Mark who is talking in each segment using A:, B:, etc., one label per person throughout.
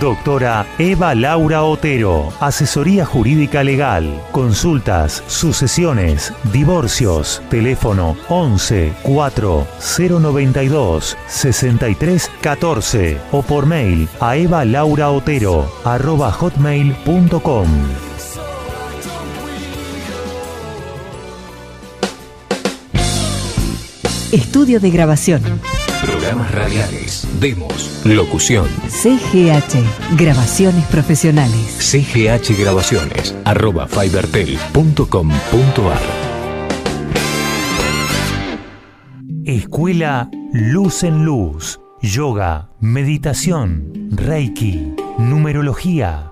A: Doctora Eva Laura Otero, Asesoría Jurídica Legal, Consultas, Sucesiones, Divorcios, teléfono 11 4 092 63 14 o por mail a evalauraotero arroba hotmail.com.
B: Estudio de grabación.
C: Programas radiales, demos, locución.
B: CGH, grabaciones profesionales.
C: CGH Grabaciones, arroba fibertel.com.ar.
A: Escuela Luz en Luz. Yoga, meditación, Reiki, numerología,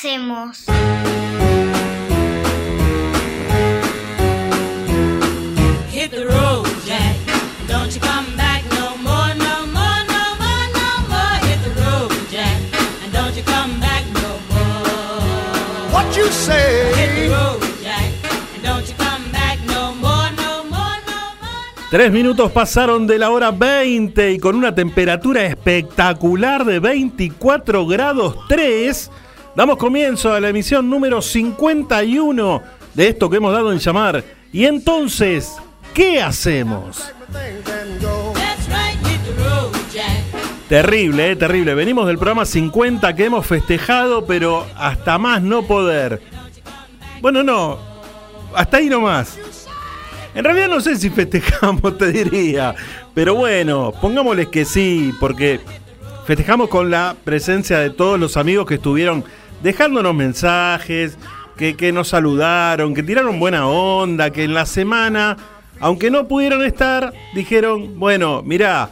D: Hacemos?
E: Hit the road, Jack. Don't you come back no more, no more, no more, no more. Hit the road, Jack. And don't you come back no more.
F: What you say?
E: Hit the road, Jack. And don't you come back no more, no more, no more.
G: Tres minutos pasaron de la hora 20 y con una temperatura espectacular de 24 grados 3, damos comienzo a la emisión número 51 de esto que hemos dado en llamar. Y entonces, ¿qué hacemos? Terrible, eh, terrible. Venimos del programa 50 que hemos festejado, pero hasta más no poder. Bueno, no, hasta ahí nomás. En realidad no sé si festejamos, te diría. Pero bueno, pongámosles que sí, porque festejamos con la presencia de todos los amigos que estuvieron dejándonos mensajes, que, que nos saludaron, que tiraron buena onda, que en la semana, aunque no pudieron estar, dijeron, bueno, mirá,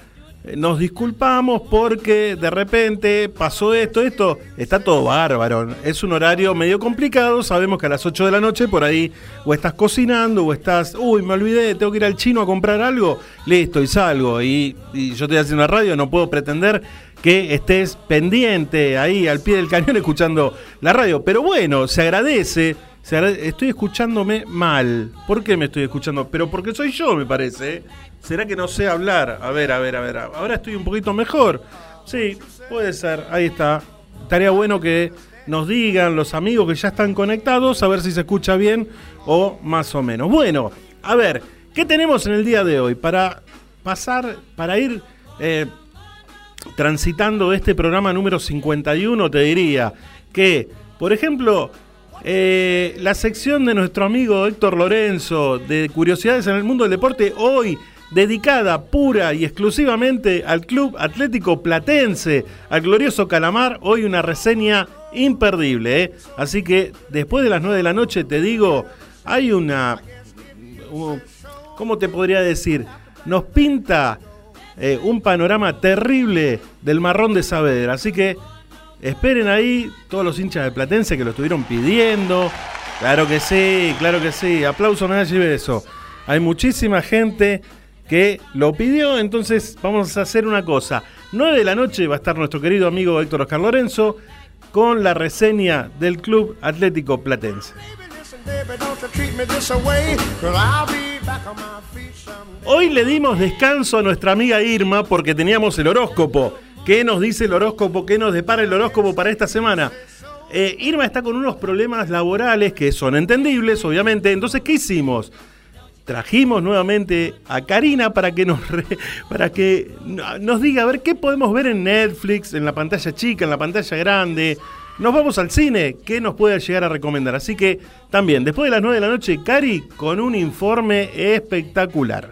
G: nos disculpamos porque de repente pasó esto, esto, está todo bárbaro. Es un horario medio complicado, sabemos que a las 8 de la noche por ahí o estás cocinando o estás, uy, me olvidé, tengo que ir al chino a comprar algo, listo, y salgo. Y yo estoy haciendo la radio, no puedo pretender que estés pendiente ahí al pie del cañón escuchando la radio. Pero bueno, se agradece. se Estoy escuchándome mal. ¿Por qué me estoy escuchando? Pero porque soy yo, me parece. ¿eh? ¿Será que no sé hablar? A ver, a ver, a ver. Ahora estoy un poquito mejor. Sí, puede ser. Ahí está. Estaría bueno que nos digan los amigos que ya están conectados, a ver si se escucha bien o más o menos. Bueno, a ver, ¿qué tenemos en el día de hoy? Para pasar, para ir eh, transitando este programa número 51, te diría que, por ejemplo, eh, la sección de nuestro amigo Héctor Lorenzo de Curiosidades en el Mundo del Deporte, hoy dedicada pura y exclusivamente al Club Atlético Platense, al glorioso Calamar, hoy una reseña imperdible. ¿eh? Así que después de las 9 de la noche, te digo, hay una... ¿Cómo te podría decir? Nos pinta eh, un panorama terrible del marrón de Saavedra. Así que esperen ahí todos los hinchas de Platense que lo estuvieron pidiendo. Claro que sí, claro que sí. Aplauso, y beso. Hay muchísima gente que lo pidió, entonces vamos a hacer una cosa. 9 de la noche va a estar nuestro querido amigo Héctor Oscar Lorenzo con la reseña del Club Atlético Platense. Hoy le dimos descanso a nuestra amiga Irma porque teníamos el horóscopo. ¿Qué nos dice el horóscopo? ¿Qué nos depara el horóscopo para esta semana? Eh, Irma está con unos problemas laborales que son entendibles, obviamente. Entonces, ¿qué hicimos? Trajimos nuevamente a Karina para que nos para que no- nos diga a ver qué podemos ver en Netflix, en la pantalla chica, en la pantalla grande. Nos vamos al cine, ¿qué nos puede llegar a recomendar? Así que también, después de las 9 de la noche, Cari con un informe espectacular.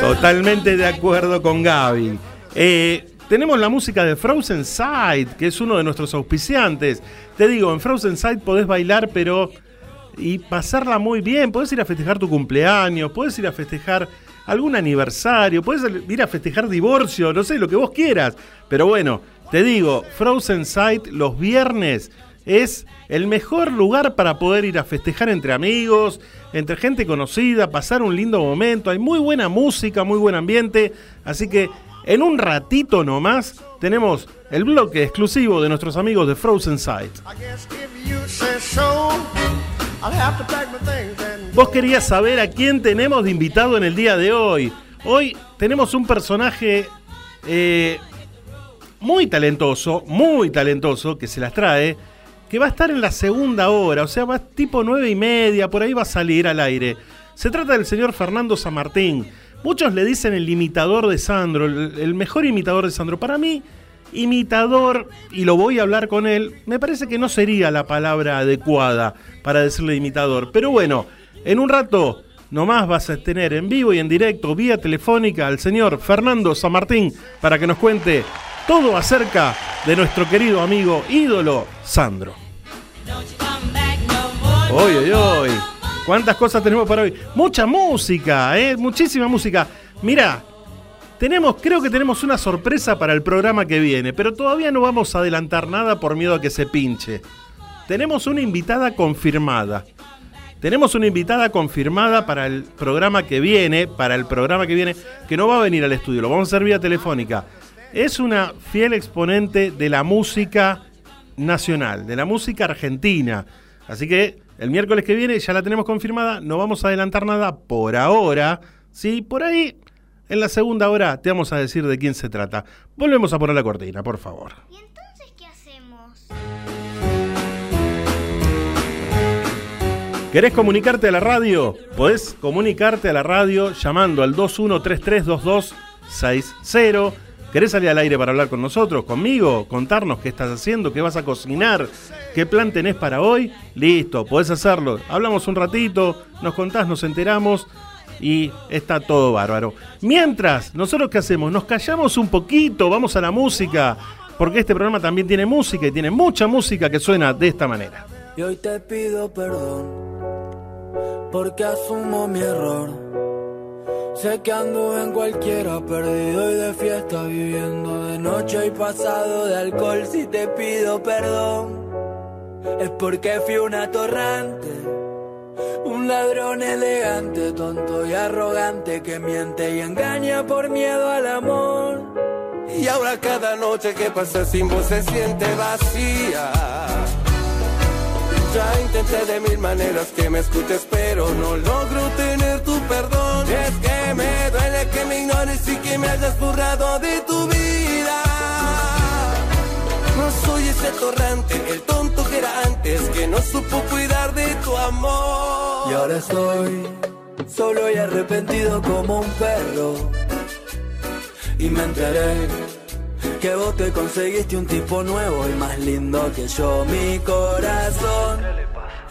G: Totalmente de acuerdo con Gaby. Eh, tenemos la música de Frozen Side, que es uno de nuestros auspiciantes. Te digo, en Frozen Side podés bailar, pero. y pasarla muy bien. Podés ir a festejar tu cumpleaños, podés ir a festejar algún aniversario, podés ir a festejar divorcio, no sé, lo que vos quieras. Pero bueno, te digo, Frozen Side los viernes es el mejor lugar para poder ir a festejar entre amigos, entre gente conocida, pasar un lindo momento. Hay muy buena música, muy buen ambiente. Así que en un ratito nomás tenemos el bloque exclusivo de nuestros amigos de Frozen Side. Vos querías saber a quién tenemos de invitado en el día de hoy. Hoy tenemos un personaje eh, muy talentoso, muy talentoso, que se las trae, que va a estar en la segunda hora, o sea, va tipo nueve y media, por ahí va a salir al aire. Se trata del señor Fernando San Martín. Muchos le dicen el imitador de Sandro, el mejor imitador de Sandro. Para mí, imitador, y lo voy a hablar con él, me parece que no sería la palabra adecuada para decirle imitador. Pero bueno, en un rato nomás vas a tener en vivo y en directo, vía telefónica, al señor Fernando San Martín para que nos cuente todo acerca de nuestro querido amigo ídolo Sandro. Hoy, hoy, hoy. ¿Cuántas cosas tenemos para hoy? Mucha música, ¿eh? Muchísima música. Mira, tenemos, creo que tenemos una sorpresa para el programa que viene, pero todavía no vamos a adelantar nada por miedo a que se pinche. Tenemos una invitada confirmada. Tenemos una invitada confirmada para el programa que viene, para el programa que viene, que no va a venir al estudio, lo vamos a hacer vía telefónica. Es una fiel exponente de la música nacional, de la música argentina. Así que el miércoles que viene ya la tenemos confirmada, no vamos a adelantar nada por ahora. Sí, por ahí en la segunda hora te vamos a decir de quién se trata. Volvemos a poner la cortina, por favor.
D: ¿Y entonces
G: ¿Querés comunicarte a la radio? Podés comunicarte a la radio llamando al 21332260. ¿Querés salir al aire para hablar con nosotros, conmigo? Contarnos qué estás haciendo, qué vas a cocinar, qué plan tenés para hoy. Listo, podés hacerlo. Hablamos un ratito, nos contás, nos enteramos y está todo bárbaro. Mientras, ¿nosotros qué hacemos? Nos callamos un poquito, vamos a la música, porque este programa también tiene música y tiene mucha música que suena de esta manera.
F: Y hoy te pido perdón porque asumo mi error. Sé que ando en cualquiera, perdido y de fiesta, viviendo de noche y pasado de alcohol. Si te pido perdón, es porque fui un atorrante, un ladrón elegante, tonto y arrogante que miente y engaña por miedo al amor.
H: Y ahora cada noche que pasa sin vos se siente vacía. Ya intenté de mil maneras que me escuches, pero no logro tener tu perdón. Es que me duele que me ignores y que me hayas borrado de tu vida. No soy ese torrante, el tonto que era antes, que no supo cuidar de tu amor.
F: Y ahora estoy solo y arrepentido como un perro. Y me enteré que vos te conseguiste un tipo nuevo y más lindo que yo. Mi corazón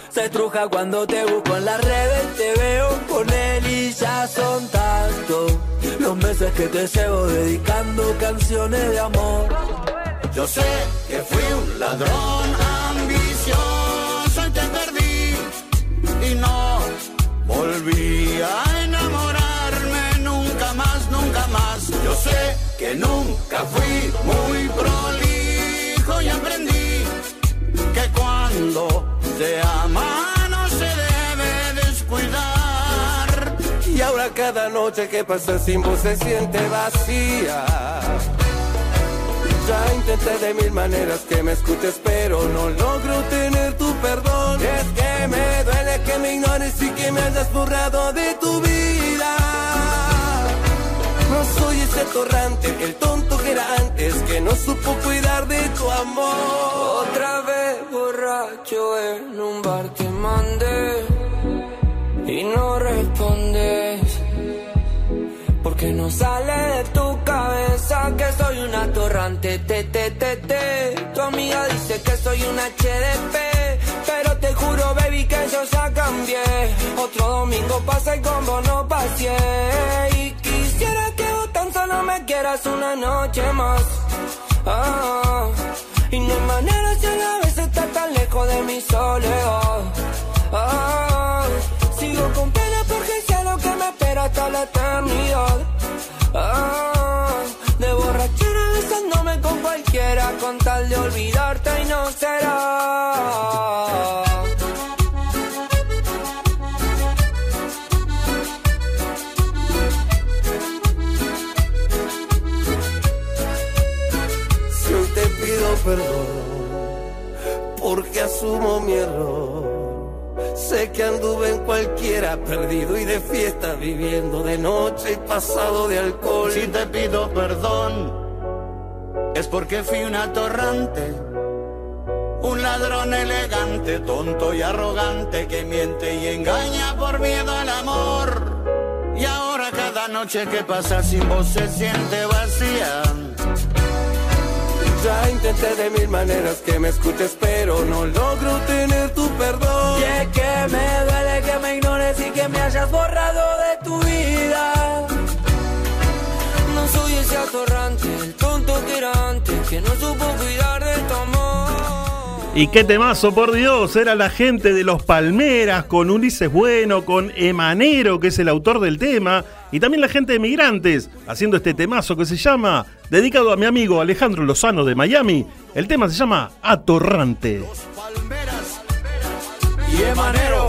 F: se estruja cuando te busco en las redes. Te veo con él y ya son tantos los meses que te llevo dedicando canciones de amor.
H: Yo sé que fui un ladrón ambicioso y te perdí y no
I: volví a Yo sé que nunca fui muy prolijo y aprendí que cuando se ama no se debe descuidar.
H: Y ahora cada noche que pasa sin vos se siente vacía. Ya intenté de mil maneras que me escuches, pero no logro tener tu perdón. Es que me duele que me ignores y que me hayas borrado de tu vida. No soy ese torrante, el tonto que era antes, que no supo cuidar de tu amor.
F: Otra vez borracho en un bar te mandé y no respondes. Porque no sale de tu cabeza que soy una torrante, te, te, te, te. Tu amiga dice que soy un HDP, pero te juro, baby, que yo ya cambié. Otro domingo pasa con vos no pasé. Quieras una noche más. Ah, y no hay manera si a la vez estás tan lejos de mi soledad. Ah, sigo con pena porque sé lo que me espera hasta la eternidad. Ah, de borrachera besándome con cualquiera con tal de olvidarte y no será.
H: Perdón, porque asumo mi error. Sé que anduve en cualquiera, perdido y de fiesta, viviendo de noche y pasado de alcohol.
I: Si te pido perdón, es porque fui un atorrante, un ladrón elegante, tonto y arrogante que miente y engaña por miedo al amor. Y ahora cada noche que pasa sin vos se siente vacía.
H: Ya intenté de mil maneras que me escuches, pero no logro tener tu perdón.
F: Y es que me duele que me ignores y que me hayas borrado de tu vida. No soy ese atorrante, el tonto antes, que no supo cuidar de tu amor.
G: Y qué temazo, por Dios, era la gente de Los Palmeras, con Ulises Bueno, con Emanero, que es el autor del tema, y también la gente de Migrantes, haciendo este temazo que se llama, dedicado a mi amigo Alejandro Lozano de Miami, el tema se llama Atorrante.
I: Y Emanero.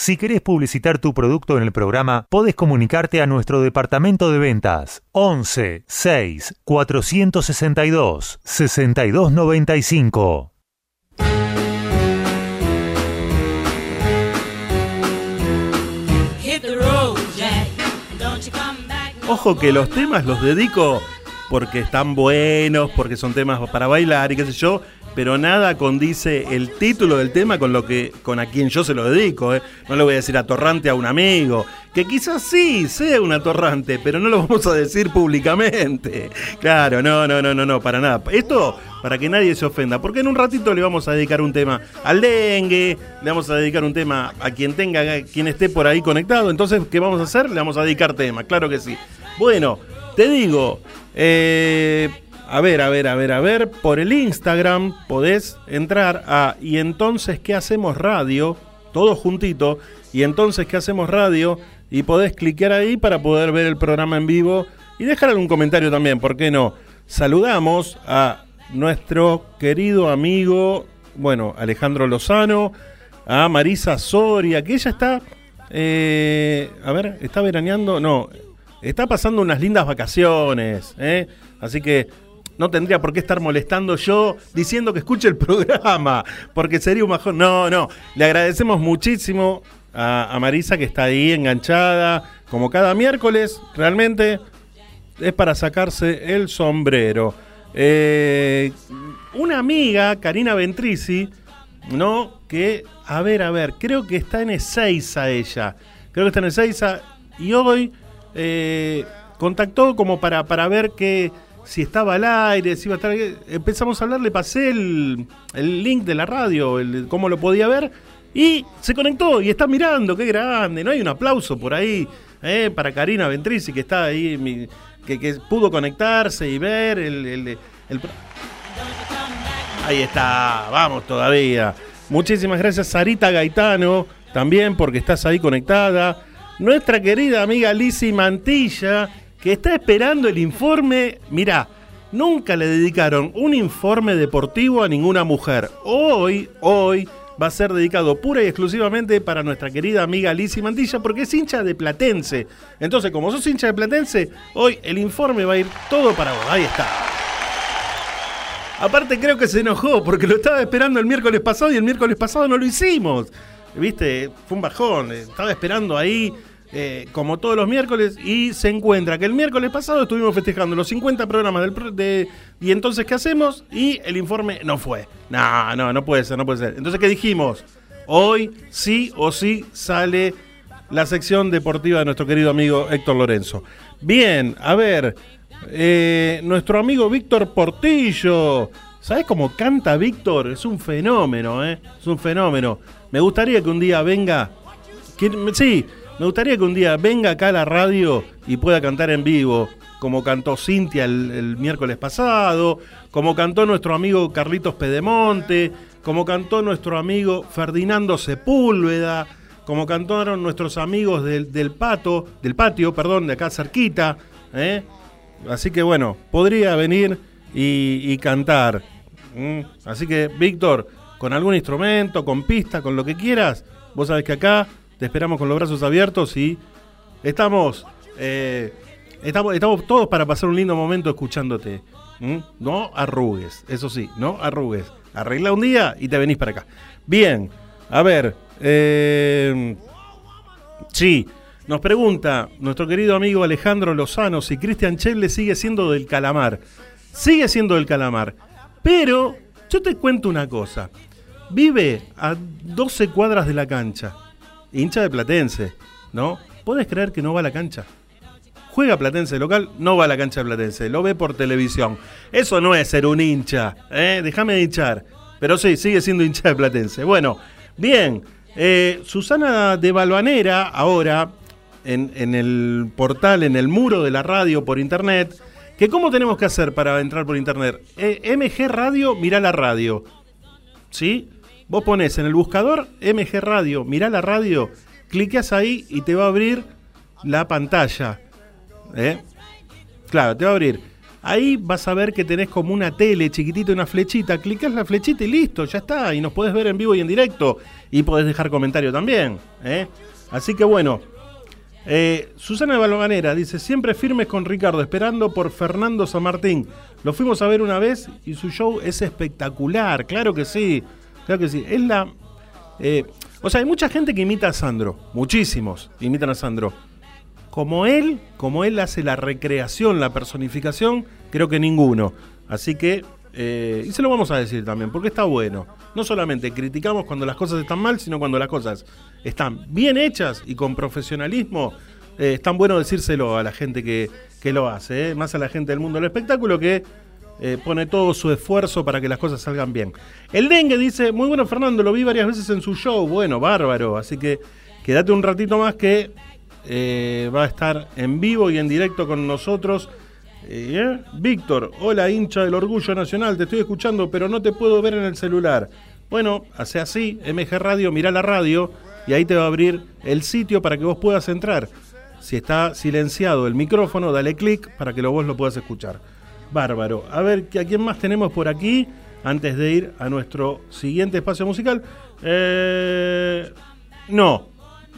A: Si querés publicitar tu producto en el programa, podés comunicarte a nuestro departamento de ventas 11 6 462 6295.
E: Hit the road, Jack. Don't you come back no
G: Ojo que los temas los dedico porque están buenos, porque son temas para bailar y qué sé yo, pero nada condice el título del tema con lo que con a quien yo se lo dedico, ¿eh? No le voy a decir atorrante a un amigo, que quizás sí sea un atorrante, pero no lo vamos a decir públicamente. Claro, no, no, no, no, no, para nada. Esto para que nadie se ofenda, porque en un ratito le vamos a dedicar un tema al dengue, le vamos a dedicar un tema a quien tenga, a quien esté por ahí conectado. Entonces, ¿qué vamos a hacer? Le vamos a dedicar tema, claro que sí. Bueno, te digo, eh, a ver, a ver, a ver, a ver, por el Instagram podés entrar a y entonces qué hacemos radio, todo juntito, y entonces qué hacemos radio, y podés cliquear ahí para poder ver el programa en vivo y dejar algún comentario también, ¿por qué no? Saludamos a nuestro querido amigo, bueno, Alejandro Lozano, a Marisa Soria, que ella está, eh, a ver, está veraneando, no, está pasando unas lindas vacaciones, ¿eh? así que no tendría por qué estar molestando yo diciendo que escuche el programa, porque sería un majón. No, no, le agradecemos muchísimo a, Marisa que está ahí enganchada, como cada miércoles, realmente es para sacarse el sombrero. Eh, una amiga, Karina Ventrici, ¿no? Que, a ver, a ver, creo que está en Ezeiza ella. Creo que está en Ezeiza. Y hoy eh, contactó como para, para ver que si estaba al aire, si iba a estar. Empezamos a hablar, le pasé el, el link de la radio, el, cómo lo podía ver. Y se conectó y está mirando, qué grande. No hay un aplauso por ahí eh, para Karina Ventrici, que está ahí, que, que pudo conectarse y ver el, el- Ahí está, vamos todavía. Muchísimas gracias, Sarita Gaetano, también porque estás ahí conectada. Nuestra querida amiga Lizzy Mantilla, que está esperando el informe. Mirá, nunca le dedicaron un informe deportivo a ninguna mujer. Hoy, hoy, va a ser dedicado pura y exclusivamente para nuestra querida amiga Lizzy Mantilla, porque es hincha de Platense. Entonces, como sos hincha de Platense, hoy el informe va a ir todo para vos. Ahí está. Aparte creo que se enojó porque lo estaba esperando el miércoles pasado y el miércoles pasado no lo hicimos. Viste, fue un bajón. Estaba esperando ahí eh, como todos los miércoles y se encuentra que el miércoles pasado estuvimos festejando los 50 programas del de y entonces ¿qué hacemos? Y el informe no fue. No, no, no puede ser, no puede ser. Entonces ¿qué dijimos? Hoy sí o sí sale la sección deportiva de nuestro querido amigo Héctor Lorenzo. Bien, a ver, eh, nuestro amigo Víctor Portillo. ¿Sabes cómo canta Víctor? Es un fenómeno, ¿eh? Es un fenómeno. Me gustaría que un día venga. sí, me gustaría que un día venga acá a la radio y pueda cantar en vivo, como cantó Cintia el, miércoles pasado, como cantó nuestro amigo Carlitos Pedemonte, como cantó nuestro amigo Ferdinando Sepúlveda, como cantaron nuestros amigos del, del pato, del patio, perdón, de acá cerquita, ¿eh? Así que bueno, podría venir y, cantar. Así que, Víctor, con algún instrumento, con pista, con lo que quieras, vos sabés que acá te esperamos con los brazos abiertos y estamos, eh, estamos, estamos todos para pasar un lindo momento escuchándote. No arrugues, eso sí, no arrugues. Arregla un día y te venís para acá. Bien, a ver, eh, Sí, nos pregunta nuestro querido amigo Alejandro Lozano si Cristian Chelle sigue siendo del calamar. Sigue siendo del calamar. Pero yo te cuento una cosa. Vive a 12 cuadras de la cancha. Hincha de Platense, ¿no? ¿Puedes creer que no va a la cancha? Juega Platense local, no va a la cancha de Platense, lo ve por televisión. Eso no es ser un hincha, ¿eh? déjame hinchar. Pero sí, sigue siendo hincha de Platense. Bueno, bien, eh, Susana de Balvanera, ahora en, el portal, en el muro de la radio por internet, que cómo tenemos que hacer para entrar por internet. Eh, MG Radio, mirá la radio. ¿Sí? Vos pones en el buscador MG Radio, mirá la radio, cliqueas ahí y te va a abrir la pantalla. ¿Eh? Claro, te va a abrir. Ahí vas a ver que tenés como una tele chiquitita, una flechita. Clicás la flechita y listo, ya está. Y nos podés ver en vivo y en directo. Y podés dejar comentario también. ¿eh? Así que bueno. Eh, Susana Balvanera dice: Siempre firmes con Ricardo, esperando por Fernando San Martín. Lo fuimos a ver una vez y su show es espectacular. Claro que sí. Claro que sí. Es la. eh, o sea, hay mucha gente que imita a Sandro. Muchísimos imitan a Sandro como él, como él hace la recreación, la personificación, creo que ninguno. Así que, eh, y se lo vamos a decir también, porque está bueno. No solamente criticamos cuando las cosas están mal, sino cuando las cosas están bien hechas y con profesionalismo. eh, es tan bueno decírselo a la gente que, que lo hace, eh, más a la gente del mundo del espectáculo que eh, pone todo su esfuerzo para que las cosas salgan bien. El dengue dice, muy bueno Fernando, lo vi varias veces en su show, bueno, bárbaro, así que quédate un ratito más que eh, va a estar en vivo y en directo con nosotros. Eh, Víctor, hola hincha del Orgullo Nacional, te estoy escuchando, pero no te puedo ver en el celular. Bueno, hace así, MG Radio, mirá la radio y ahí te va a abrir el sitio para que vos puedas entrar. Si está silenciado el micrófono, dale clic para que vos lo puedas escuchar. Bárbaro. A ver, ¿a quién más tenemos por aquí? Antes de ir a nuestro siguiente espacio musical. Eh, no,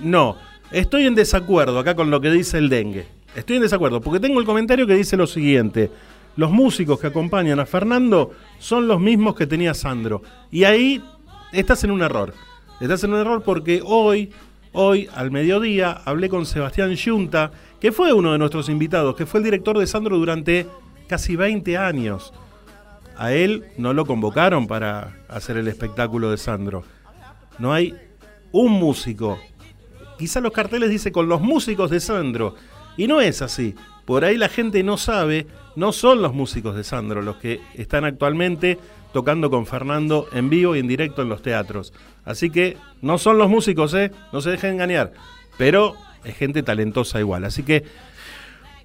G: no. Estoy en desacuerdo acá con lo que dice el dengue. Estoy en desacuerdo porque tengo el comentario que dice lo siguiente. Los músicos que acompañan a Fernando son los mismos que tenía Sandro. Y ahí estás en un error. Estás en un error porque hoy, hoy al mediodía, hablé con Sebastián Yunta, que fue uno de nuestros invitados, que fue el director de Sandro durante casi 20 años. a él no lo convocaron para hacer el espectáculo de Sandro. No hay un músico. Quizá los carteles dice con los músicos de Sandro. Y no es así. Por ahí la gente no sabe, no son los músicos de Sandro los que están actualmente tocando con Fernando en vivo y en directo en los teatros. Así que no son los músicos, ¿eh? No se dejen engañar. Pero es gente talentosa igual. Así que,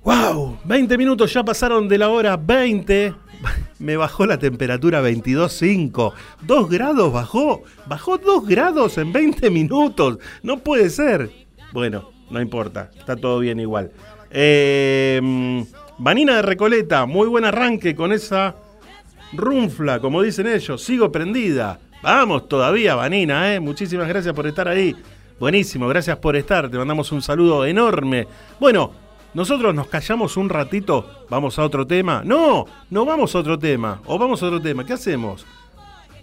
G: wow, 20 minutos ya pasaron de la hora 20. Me bajó la temperatura a 22.5. 2 grados bajó. Bajó 2 grados en 20 minutos. No puede ser. Bueno, no importa. Está todo bien igual. Eh, Vanina de Recoleta, muy buen arranque con esa runfla, como dicen ellos. Sigo prendida. Vamos todavía, Vanina, ¿eh? Muchísimas gracias por estar ahí. Buenísimo, gracias por estar. Te mandamos un saludo enorme. Bueno, nosotros nos callamos un ratito. ¿Vamos a otro tema? No, no vamos a otro tema. O vamos a otro tema. ¿Qué hacemos?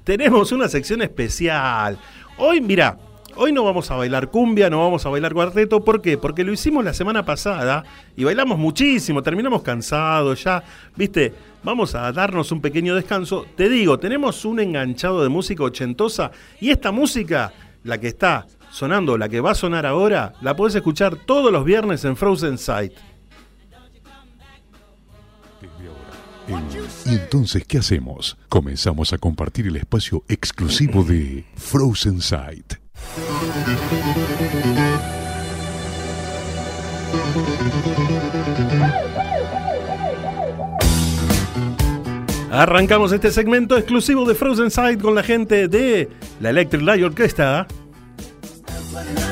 G: Tenemos una sección especial. Hoy, mira, hoy no vamos a bailar cumbia, no vamos a bailar cuarteto. ¿Por qué? Porque lo hicimos la semana pasada y bailamos muchísimo. Terminamos cansados ya. ¿Viste? Vamos a darnos un pequeño descanso. Te digo, tenemos un enganchado de música ochentosa y esta música, la que está sonando, la que va a sonar ahora, la podés escuchar todos los viernes en Frozen Sight.
J: ¿Y entonces qué hacemos? Comenzamos a compartir el espacio exclusivo de Frozen Sight.
G: Arrancamos este segmento exclusivo de Frozen Sight con la gente de la Electric Light Orchestra. for.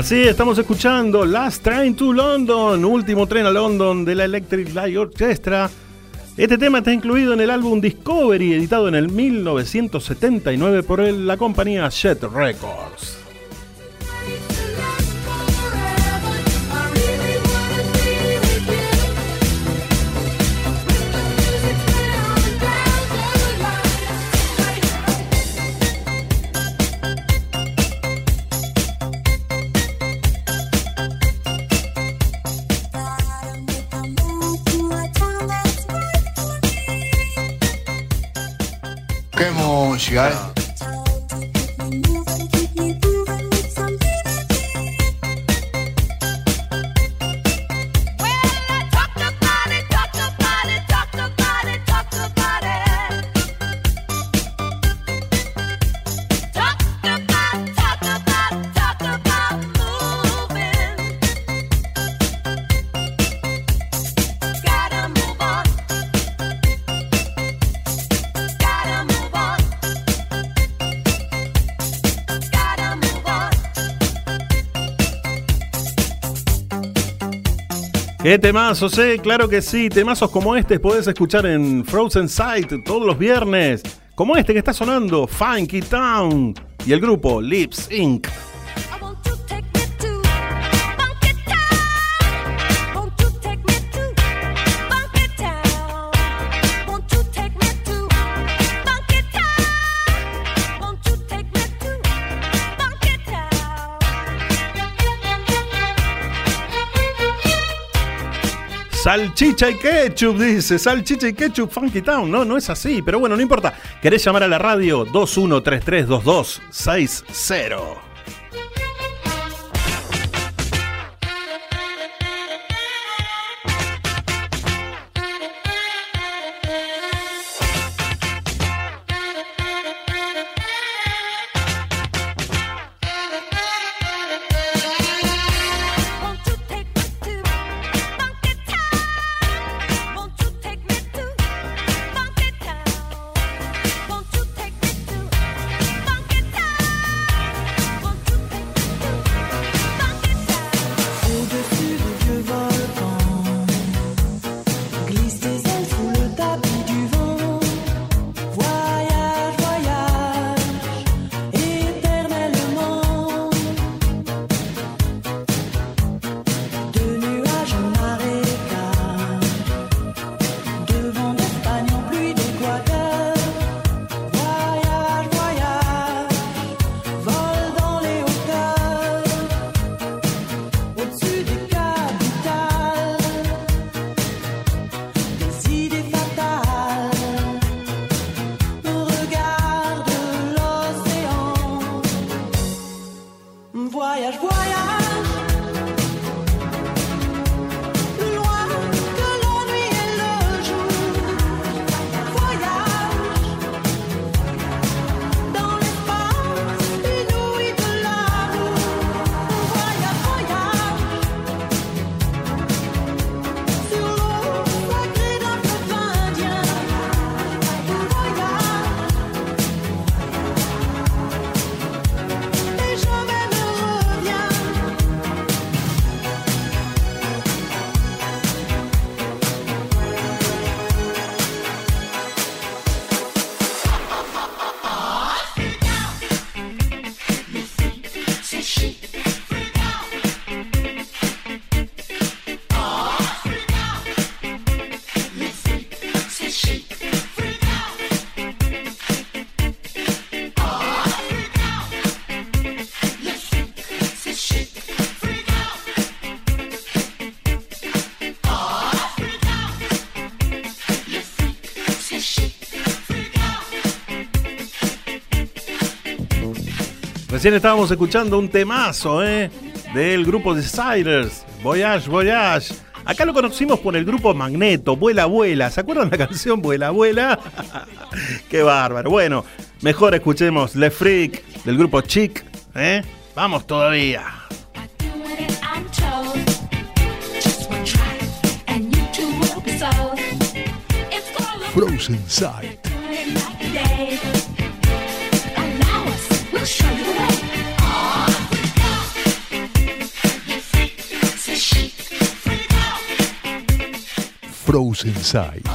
G: Así estamos escuchando Last Train to London, último tren a London de la Electric Light Orchestra. Este tema está incluido en el álbum Discovery, editado en el 1979 por la compañía Jet Records.
K: Música,
G: ¿Qué temazos, eh? Claro que sí, temazos como este podés escuchar en Frozen Sight todos los viernes. Como este que está sonando, Funky Town. Y el grupo Lips Inc.
L: Salchicha y ketchup, dice. Salchicha y ketchup, Funky Town. No, no es así, pero bueno, no importa. ¿Querés llamar a la radio? 21332260. Recién estábamos escuchando un temazo, ¿eh? Del grupo Desires, Voyage, Voyage. Acá lo conocimos por el grupo Magneto, Vuela, Vuela. ¿Se acuerdan la canción Vuela, Vuela? Qué bárbaro. Bueno, mejor escuchemos Le Freak del grupo Chic, ¿eh? Vamos todavía.
K: I'm told,
J: Frozen Sight.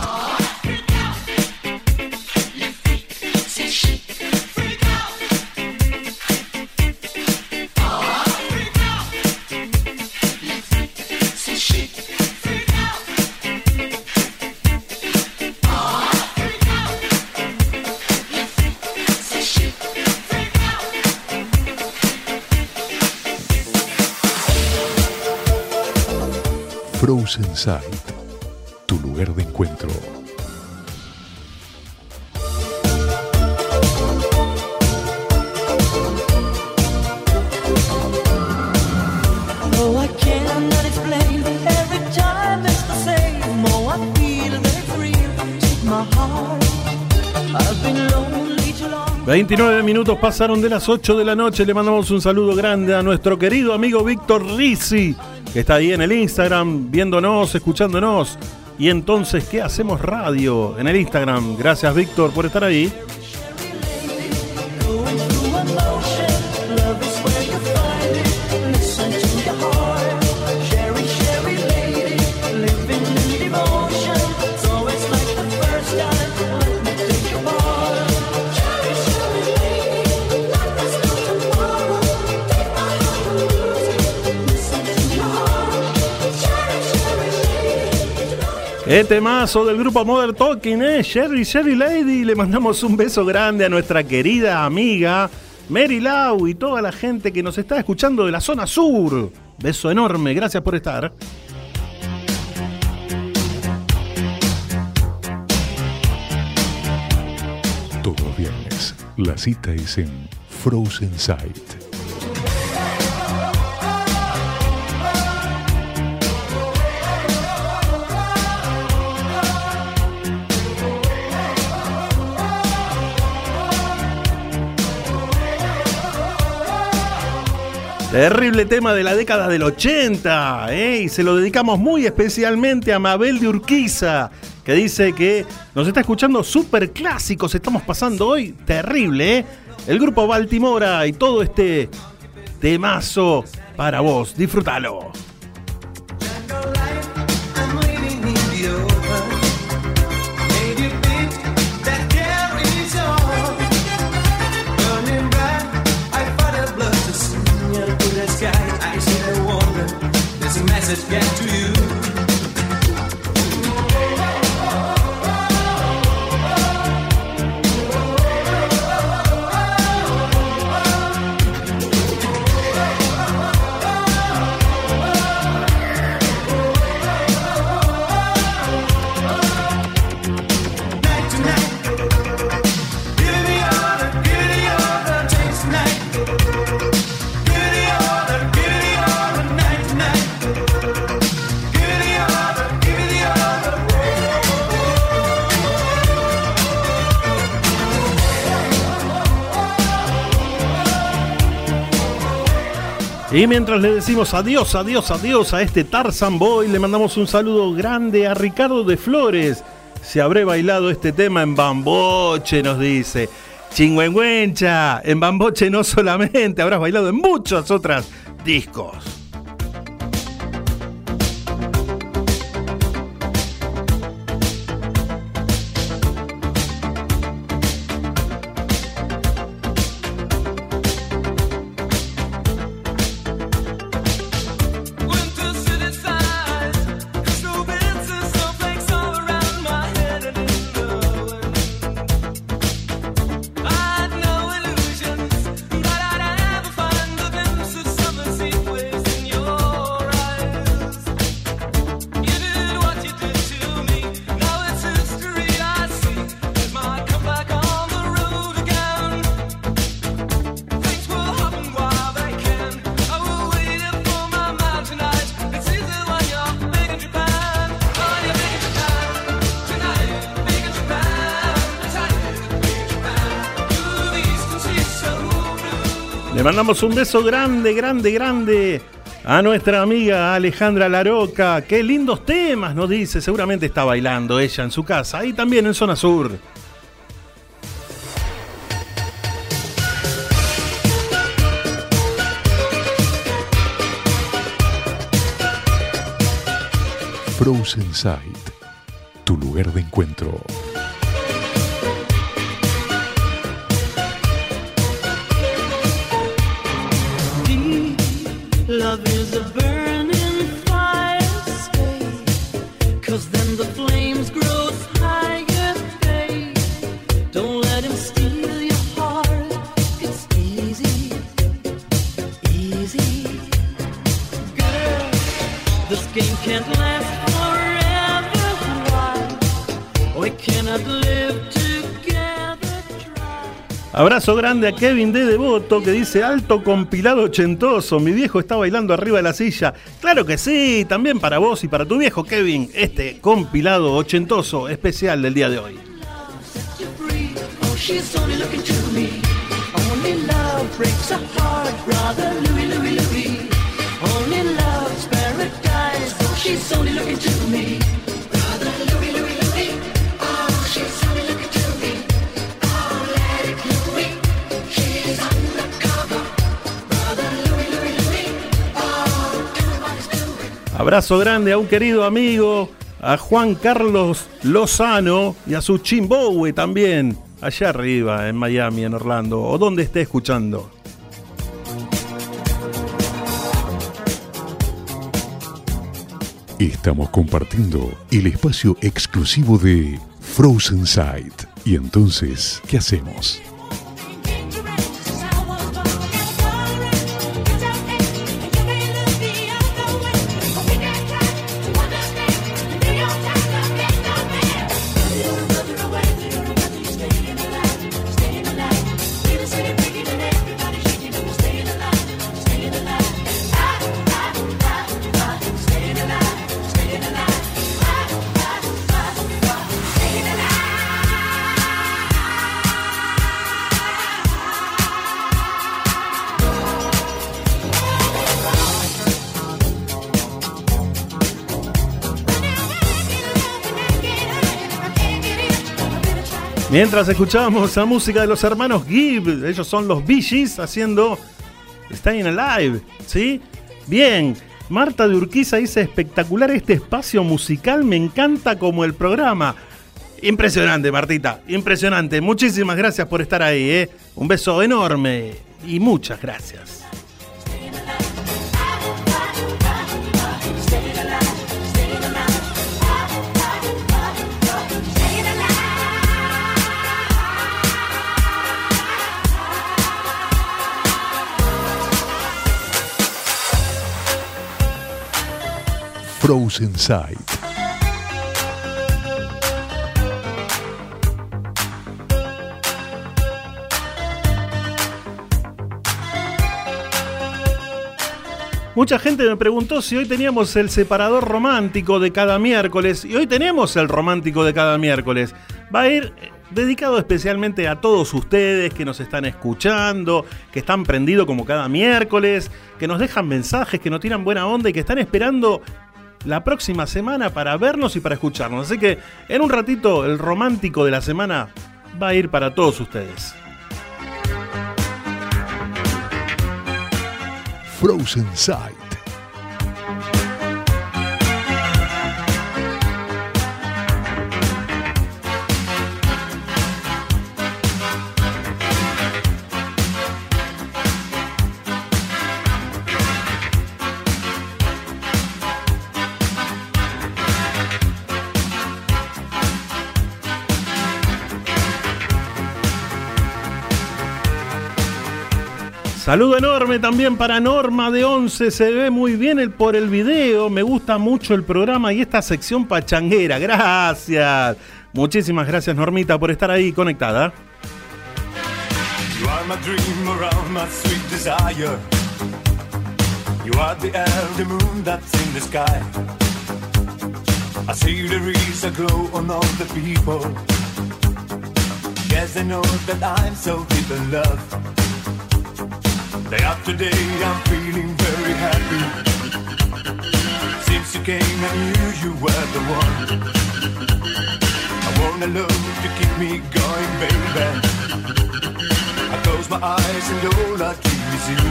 K: C'est chic. C'est chic. C'est chic.
J: Frozen Sight. Lugar de encuentro.
K: Oh. Oh.
L: 29 minutos pasaron de las 8 de la noche. Le mandamos un saludo grande a nuestro querido amigo Víctor Rizzi, que está ahí en el Instagram, viéndonos, escuchándonos. Y entonces, ¿qué hacemos radio en el Instagram? Gracias, Víctor, por estar ahí. Este mazo del grupo Modern Talking es Sherry Sherry Lady. Le mandamos un beso grande a nuestra querida amiga Mary Lau y toda la gente que nos está escuchando de la zona sur. Beso enorme, gracias por estar.
J: Todos viernes, la cita es en Frozen Sight.
G: Terrible tema de la década del 80, ¿eh? y se lo dedicamos muy especialmente a Mabel de Urquiza, que dice que nos está escuchando súper clásicos, estamos pasando hoy terrible, ¿eh? El grupo Baltimora y todo este temazo para vos, disfrútalo. Y mientras le decimos adiós, adiós, adiós a este Tarzan Boy, le mandamos un saludo grande a Ricardo de Flores. Se habré bailado este tema en Bamboche, nos dice. Chingüengüencha, en Bamboche no solamente, habrás bailado en muchas otras discos. Mandamos un beso grande, grande, grande a nuestra amiga Alejandra Laroca. Qué lindos temas nos dice. Seguramente está bailando ella en su casa y también en Zona Sur.
J: Frozen Sight, tu lugar de encuentro.
G: Abrazo grande a Kevin de Devoto que dice alto compilado ochentoso. Mi viejo está bailando arriba de la silla. Claro que sí, también para vos y para tu viejo Kevin, este compilado ochentoso especial del día de hoy. Abrazo grande a un querido amigo, a Juan Carlos Lozano y a su Chimbowe también, allá arriba en Miami, en Orlando, o donde esté escuchando.
J: Estamos compartiendo el espacio exclusivo de Frozen Sight. Y entonces, ¿qué hacemos?
G: Mientras escuchábamos la música de los hermanos Gibb, ellos son los Bee Gees haciendo Staying Alive, ¿sí? Bien, Marta de Urquiza espectacular este espacio musical, me encanta como el programa. Impresionante, Martita, impresionante. Muchísimas gracias por estar ahí, ¿eh? Un beso enorme y muchas gracias.
J: Frozen Sight.
G: Mucha gente me preguntó si hoy teníamos el separador romántico de cada miércoles y hoy tenemos el romántico de cada miércoles. Va a ir eh, dedicado especialmente a todos ustedes que nos están escuchando, que están prendidos como cada miércoles, que nos dejan mensajes, que nos tiran buena onda y que están esperando la próxima semana para vernos y para escucharnos. Así que en un ratito el romántico de la semana va a ir para todos ustedes.
J: Frozen Sight.
G: Saludo enorme también para Norma de 11, se ve muy bien el, por el video, me gusta mucho el programa y esta sección pachanguera, gracias. Muchísimas gracias Normita por estar ahí conectada.
M: You are my dream around my sweet desire. You are the the moon that's in the sky. I see there is a glow on all the people. Yes, they know that I'm so deep in love. Day after day, I'm feeling very happy. Since you came, I knew you were the one. I want a love to keep me going, baby. I close my eyes and all I dream is you.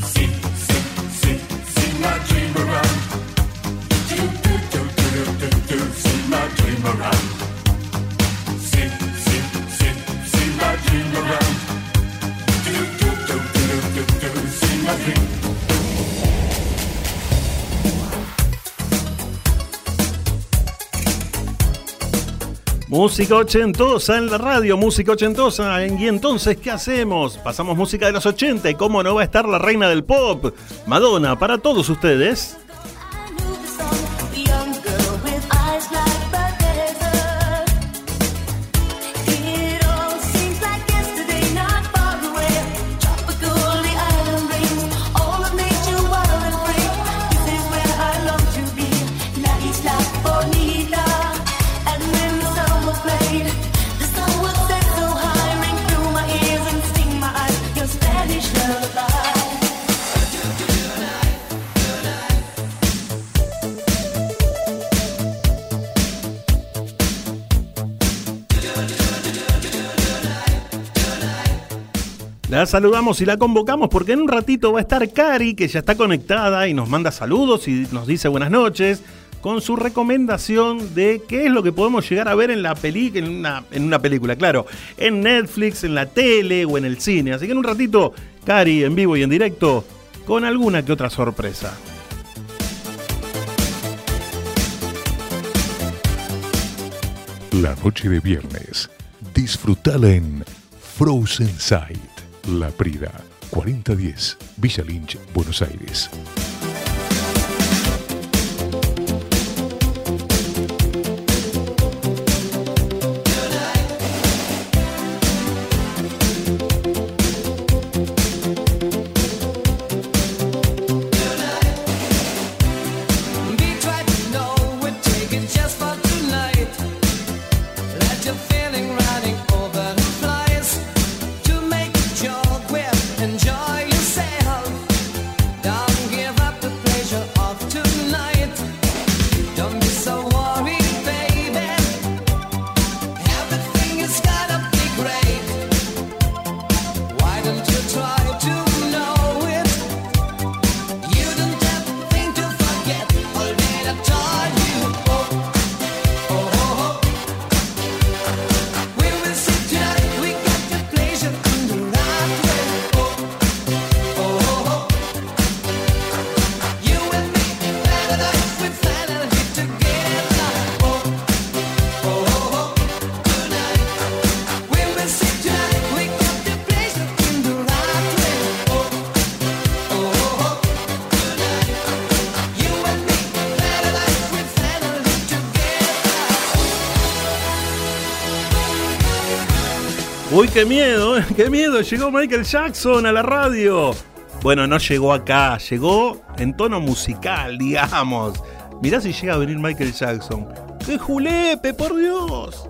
M: See, see, see, see my dream around. Do, do, do, do, do, do, do, see my dream around.
G: Música ochentosa en la radio, música ochentosa. ¿Y entonces qué hacemos? Pasamos música de los 80 y cómo no va a estar la reina del pop, Madonna, para todos ustedes.
N: La
G: saludamos y la convocamos porque en un ratito va a estar Cari, que ya está conectada y nos manda saludos y nos dice buenas noches, con su recomendación de qué es lo que podemos llegar a ver en la peli en una, película, claro, en Netflix, en la tele o en el cine. Así que en un ratito, Cari en vivo y en directo, con alguna que otra sorpresa.
J: La noche de viernes. Disfrutala en Frozen Sight. La Prida. 4010. Villa Lynch, Buenos Aires.
G: Qué miedo, qué miedo. Llegó Michael Jackson a la radio. Bueno, no llegó acá, llegó en tono musical, digamos. Mirá si llega a venir Michael Jackson. ¡Qué julepe, por Dios!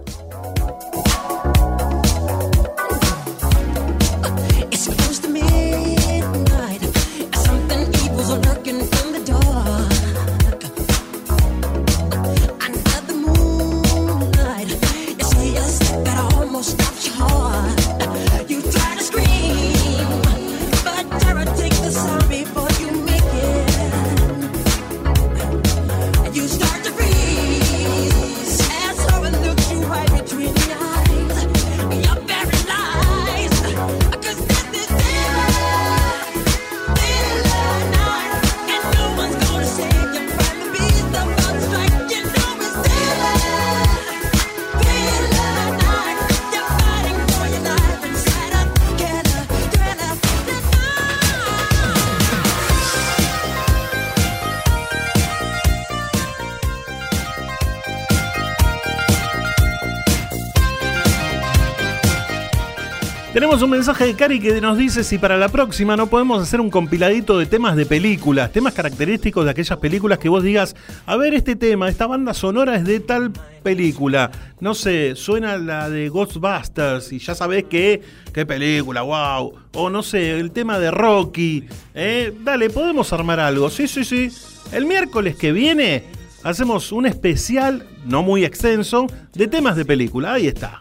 G: Tenemos un mensaje de Cari que nos dice si para la próxima no podemos hacer un compiladito de temas de películas, temas característicos de aquellas películas que vos digas, a ver este tema, esta banda sonora es de tal película. No sé, suena la de Ghostbusters y ya sabés que, qué película, wow. O no sé, el tema de Rocky. ¿eh? Dale, podemos armar algo. Sí, sí, sí. El miércoles que viene hacemos un especial, no muy extenso, de temas de película. Ahí está.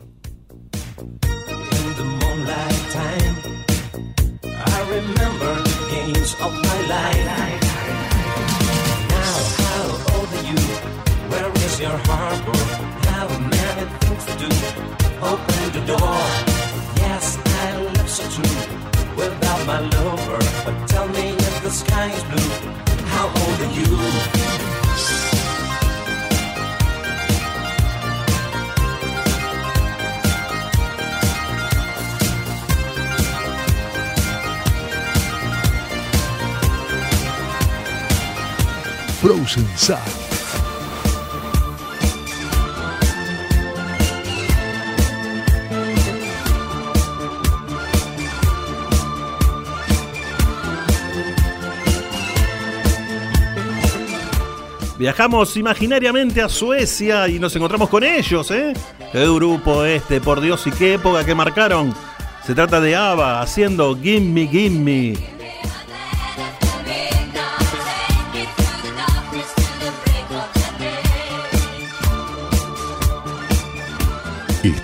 O: Games of my life. Now, how old are you? Where is your harbor? Have many things to do. Open the door. Yes, I love so true. Without my lover, but tell me if the sky is blue. How old are you?
J: Frozen Sight.
G: Viajamos imaginariamente a Suecia y nos encontramos con ellos, ¿eh? Qué grupo este, por Dios y qué época que marcaron. Se trata de ABBA haciendo Gimme Gimme.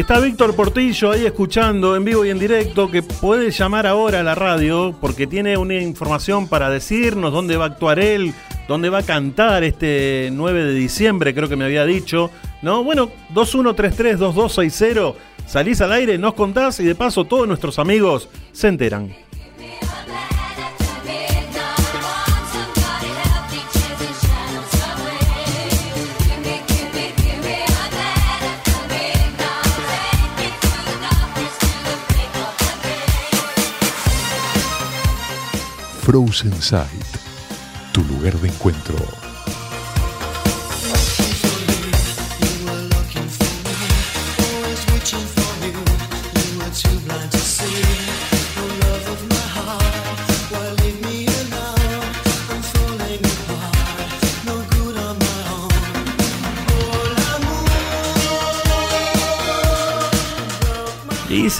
G: Está Víctor Portillo ahí escuchando en vivo y en directo, que puede llamar ahora a la radio porque tiene una información para decirnos dónde va a actuar él, dónde va a cantar este 9 de diciembre, creo que me había dicho. No, bueno, 21332260, salís al aire, nos contás y de paso todos nuestros amigos se enteran.
J: Frozen Sight, tu lugar de encuentro.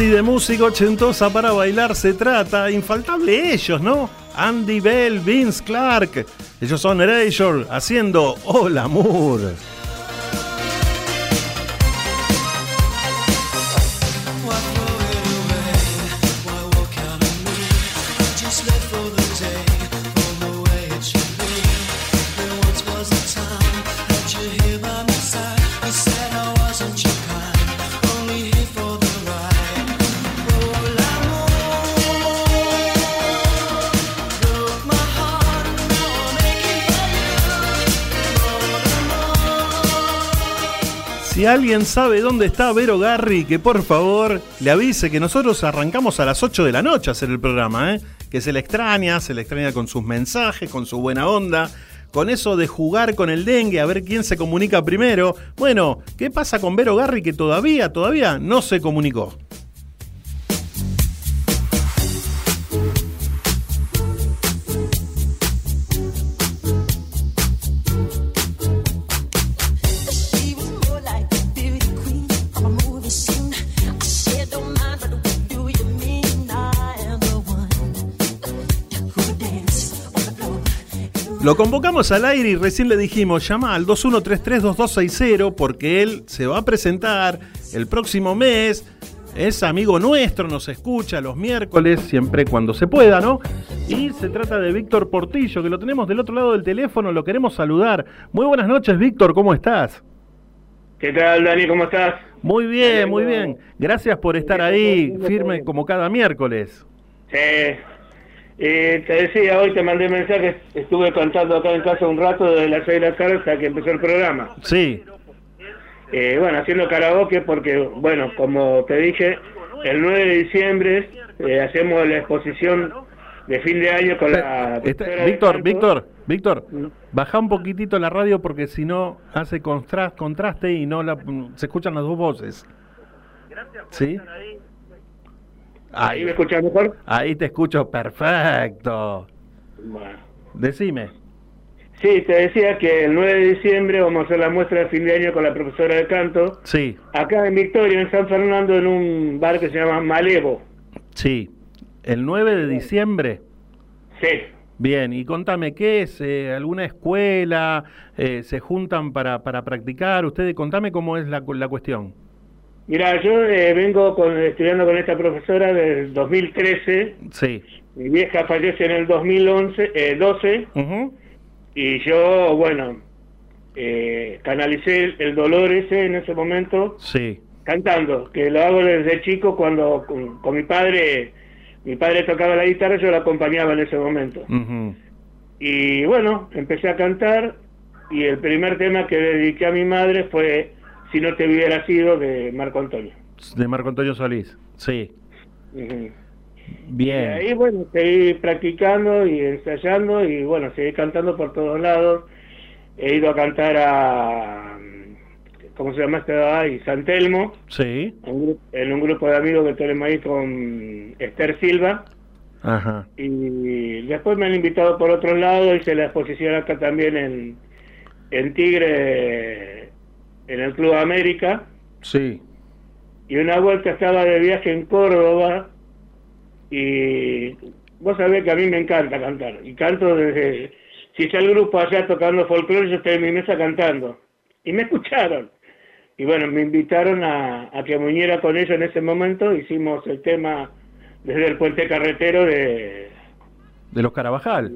G: Y de música ochentosa para bailar se trata, infaltable ellos, ¿no? Andy Bell, Vince Clark. Ellos son Erasure haciendo Hola Moore. Alguien sabe dónde está Vero Garri, que por favor le avise que nosotros arrancamos a las 8 de la noche a hacer el programa, ¿eh? que se le extraña, se le extraña con sus mensajes, con su buena onda, con eso de jugar con el dengue, a ver quién se comunica primero. Bueno, ¿qué pasa con Vero Garri que todavía, todavía no se comunicó? Lo convocamos al aire y recién le dijimos, llama al 21332260 porque él se va a presentar el próximo mes. Es amigo nuestro, nos escucha los miércoles, siempre cuando se pueda, ¿no? Y se trata de Víctor Portillo, que lo tenemos del otro lado del teléfono, lo queremos saludar. Muy buenas noches, Víctor, ¿cómo estás?
P: ¿Qué tal, Dani? ¿Cómo estás?
G: Muy bien, muy bien. Gracias por estar ahí, firme como cada miércoles.
P: Sí. Eh, te decía, hoy te mandé mensajes, estuve cantando acá en casa un rato desde las 6 de la tarde hasta que empezó el programa.
G: Sí,
P: Eh, bueno, haciendo karaoke porque, bueno, como te dije, el 9 de diciembre eh, hacemos la exposición de fin de año con la...
G: Está- Víctor. Víctor, Víctor, baja un poquitito la radio porque si no hace contraste y no la, se escuchan las dos voces. ¿Sí?
P: ¿Ahí me escuchas mejor?
G: Ahí te escucho perfecto.
P: Bueno.
G: Decime.
P: Sí, te decía que el 9 de diciembre vamos a hacer la muestra de fin de año con la profesora de canto.
G: Sí,
P: Acá en Victoria, en San Fernando, en un bar que se llama Malevo.
G: sí. El 9 de diciembre.
P: Sí.
G: Bien, y contame, ¿qué es? Eh, ¿Alguna escuela? Eh, ¿Se juntan para, para practicar? Ustedes, contame cómo es la, la cuestión.
P: Mira, yo eh, vengo con, estudiando con esta profesora desde el 2013.
G: Sí.
P: Mi vieja fallece en el 2011, eh, 12. Y yo, bueno, eh, canalicé el, el dolor ese en ese momento
G: Sí.
P: cantando, que lo hago desde chico cuando con, con mi padre, mi padre tocaba la guitarra, yo lo acompañaba en ese momento. Y bueno, empecé a cantar y el primer tema que dediqué a mi madre fue Si no te hubiera sido de Marco Antonio.
G: De Marco Antonio Solís. Sí.
P: Ujú. Y
G: Bien.
P: ahí, bueno, seguí practicando y ensayando y, bueno, seguí cantando por todos lados. He ido a cantar a, ¿cómo se llama este? Ay, San Telmo,
G: Sí.
P: en un, gru- en un grupo de amigos que tenemos ahí con Esther Silva.
G: Ajá.
P: Y después me han invitado por otros lados, hice la exposición acá también en, en Tigre, en el Club América.
G: Sí.
P: Y una vuelta estaba de viaje en Córdoba y vos sabés que a mí me encanta cantar. Y canto desde... Si está el grupo allá tocando folclore, yo estoy en mi mesa cantando. Y me escucharon. Y bueno, me invitaron a, a que me uniera con ellos en ese momento. Hicimos el tema desde el puente carretero de,
G: De los Carabajal.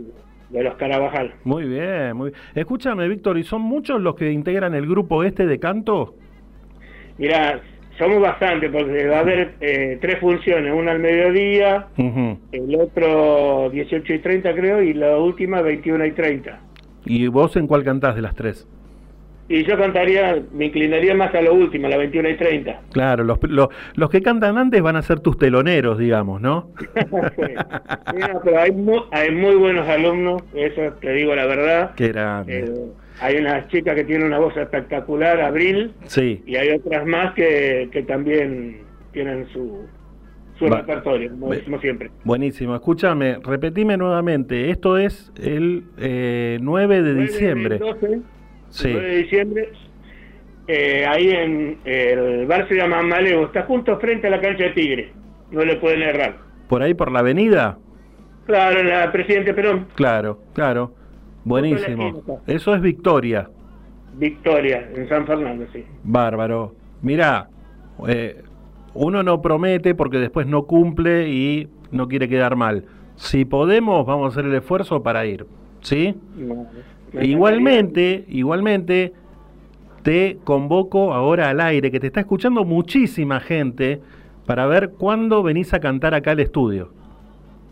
P: De los Carabajal.
G: Muy bien, muy bien. Escúchame, Víctor, ¿y son muchos los que integran el grupo este de canto?
P: Mira, somos bastantes porque va a haber eh, tres funciones, una al mediodía, el otro 18 y 30 creo, y la última 21 y 30.
G: ¿Y vos en cuál cantás de las tres?
P: Y yo cantaría, me inclinaría más a lo último, la 21 y 30.
G: Claro, los, los, los que cantan antes van a ser tus teloneros, digamos, ¿no?
P: Mira, pero hay muy, hay muy buenos alumnos, eso te digo la verdad.
G: Qué grande.
P: Eh, hay una chica que tiene una voz espectacular, Abril,
G: Sí.
P: y hay otras más que, que también tienen su, su
G: Va-
P: repertorio, como decimos siempre.
G: Buenísimo. Escúchame, repetime nuevamente. Esto es el eh, 9 de diciembre.
P: 12,
G: Sí.
P: 9 de diciembre, eh, ahí en el bar se llama Malevo, está justo frente a la cancha de Tigre, no le pueden errar.
G: ¿Por ahí por la avenida?
P: Claro, en la Presidente Perón,
G: Claro, claro. Buenísimo. Eso es Victoria.
P: Victoria, en San Fernando, sí.
G: Bárbaro. Mirá, eh, uno no promete porque después no cumple y no quiere quedar mal. Si podemos, vamos a hacer el esfuerzo para ir. ¿Sí?
P: Me
G: Igualmente, igualmente, te convoco ahora al aire, que te está escuchando muchísima gente, para ver cuándo venís a cantar acá al estudio.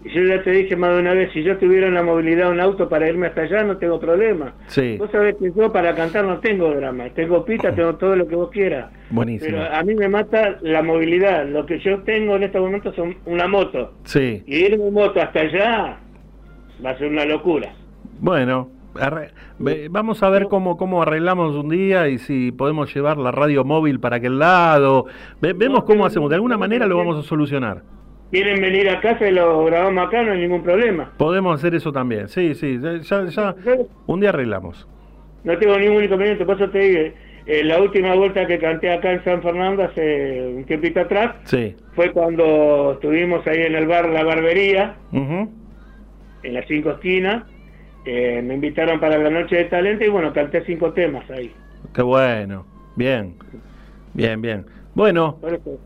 P: Yo ya te dije más de una vez, si yo tuviera una movilidad, un auto para irme hasta allá, no tengo problema.
G: Sí.
P: Vos sabés que yo para cantar no tengo drama, tengo pista, tengo todo lo que vos quieras.
G: Buenísimo.
P: Pero a mí me mata la movilidad. Lo que yo tengo en este momento son una moto.
G: Sí.
P: Y irme en moto hasta allá va a ser una locura.
G: Bueno, vamos a ver cómo, cómo arreglamos un día y si podemos llevar la radio móvil para aquel lado. Ve- vemos cómo hacemos. De alguna manera lo vamos a solucionar.
P: Quieren venir a casa y lo grabamos acá, no hay ningún problema.
G: Podemos hacer eso también. Sí, sí. Ya, ya un día arreglamos.
P: No tengo ningún inconveniente, por eso te digo, eh, la última vuelta que canté acá en San Fernando hace un tiempito atrás
G: Sí.
P: fue cuando estuvimos ahí en el bar La Barbería, en las cinco esquinas. Eh, me invitaron para la noche de talento y bueno, canté cinco temas ahí.
G: Qué bueno. Bien. Bien, bien. Bueno,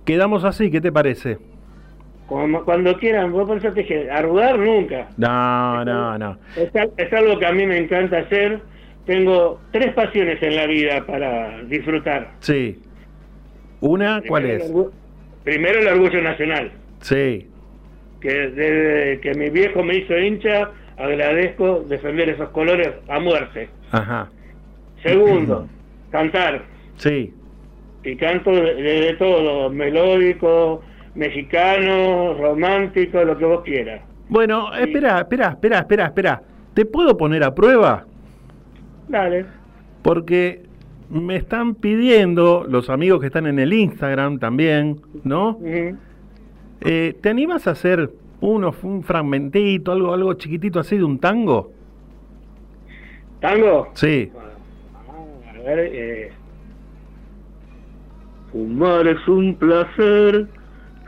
G: quedamos así. ¿Qué te parece?
P: como- cuando quieran, vos por eso te dije, arrudar nunca.
G: No, no, no.
P: Es, al- es algo que a mí me encanta hacer. Tengo tres pasiones en la vida para disfrutar.
G: Sí. Una, ¿cuál
P: Primero
G: es?
P: el orgu- Primero el orgullo nacional.
G: Sí.
P: que desde que mi viejo me hizo hincha, agradezco defender esos colores a muerte.
G: Ajá.
P: Segundo, cantar.
G: Sí.
P: Y canto de, de- todo, melódico, mexicano, romántico, lo que vos quieras.
G: Bueno, espera, espera, espera, espera, espera. ¿Te puedo poner a prueba?
P: Dale.
G: Porque me están pidiendo los amigos que están en el Instagram también, ¿no? Eh, ¿Te animas a hacer uno, un fragmentito, algo, algo chiquitito así de un tango?
P: ¿Tango?
G: Sí.
P: A ver, eh, Fumar es un placer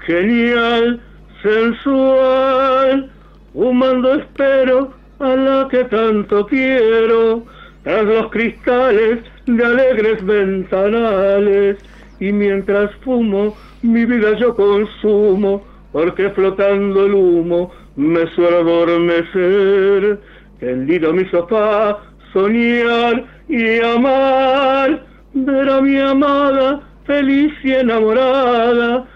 P: genial, sensual. Fumando espero a la que tanto quiero, tras los cristales de alegres ventanales. Y mientras fumo, mi vida yo consumo, porque flotando el humo me suelo adormecer. Tendido a mi sofá, soñar y amar, ver a mi amada feliz y enamorada,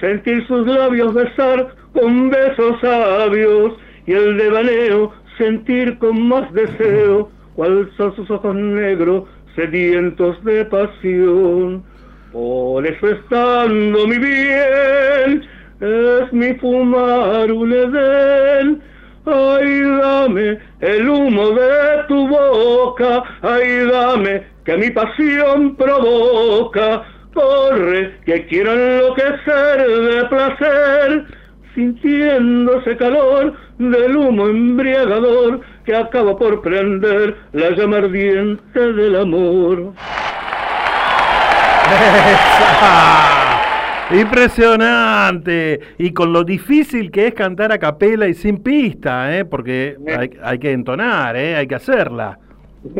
P: sentir sus labios besar con besos sabios y el devaneo sentir con más deseo, cual son sus ojos negros sedientos de pasión. Por eso estando mi bien, es mi fumar un edén. Ay, dame el humo de tu boca, ay, dame que mi pasión provoca. Corre, que quiero enloquecer de placer, sintiendo ese calor del humo embriagador que acaba por prender la llama ardiente del amor.
G: Impresionante. Y con lo difícil que es cantar a capela y sin pista, ¿eh? porque hay, hay que entonar, ¿eh? hay que hacerla.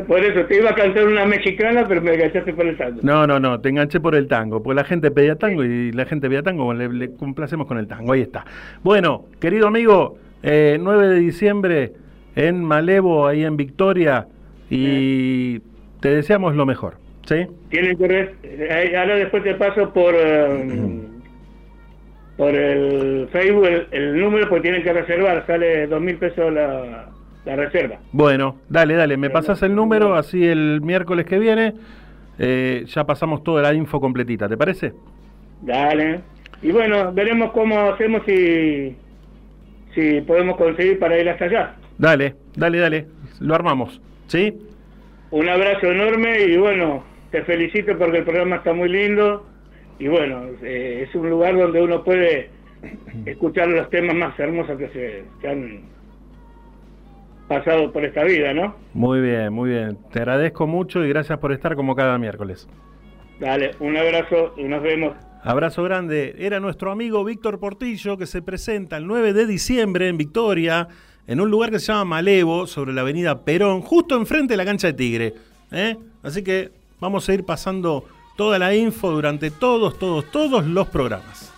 P: Por eso te iba a cantar una mexicana, pero me agachaste por el tango.
G: No, no, no, te enganché por el tango, porque la gente pedía tango y la gente pedía tango, le, le complacemos con el tango, ahí está. Bueno, querido amigo, eh, 9 de diciembre en Malevo, ahí en Victoria, y te deseamos lo mejor, ¿sí?
P: Tienen que re- ahora después te paso por eh, por el Facebook el, el número porque tienen que reservar, sale dos mil pesos la, la reserva.
G: Bueno, dale, dale, me pasas el número, así el miércoles que viene eh, ya pasamos toda la info completita, ¿te parece?
P: Dale. Y bueno, veremos cómo hacemos si si podemos conseguir para ir hasta allá.
G: Dale, dale, dale, lo armamos, ¿sí?
P: Un abrazo enorme y bueno, te felicito porque el programa está muy lindo y bueno, eh, es un lugar donde uno puede escuchar los temas más hermosos que se que han pasado por esta vida, ¿no?
G: Muy bien, muy bien. Te agradezco mucho y gracias por estar como cada miércoles.
P: Dale, un abrazo y nos vemos.
G: Abrazo grande. Era nuestro amigo Víctor Portillo que se presenta el 9 de diciembre en Victoria, en un lugar que se llama Malevo, sobre la avenida Perón, justo enfrente de la cancha de Tigre. ¿eh? Así que vamos a ir pasando toda la info durante todos, todos, todos los programas.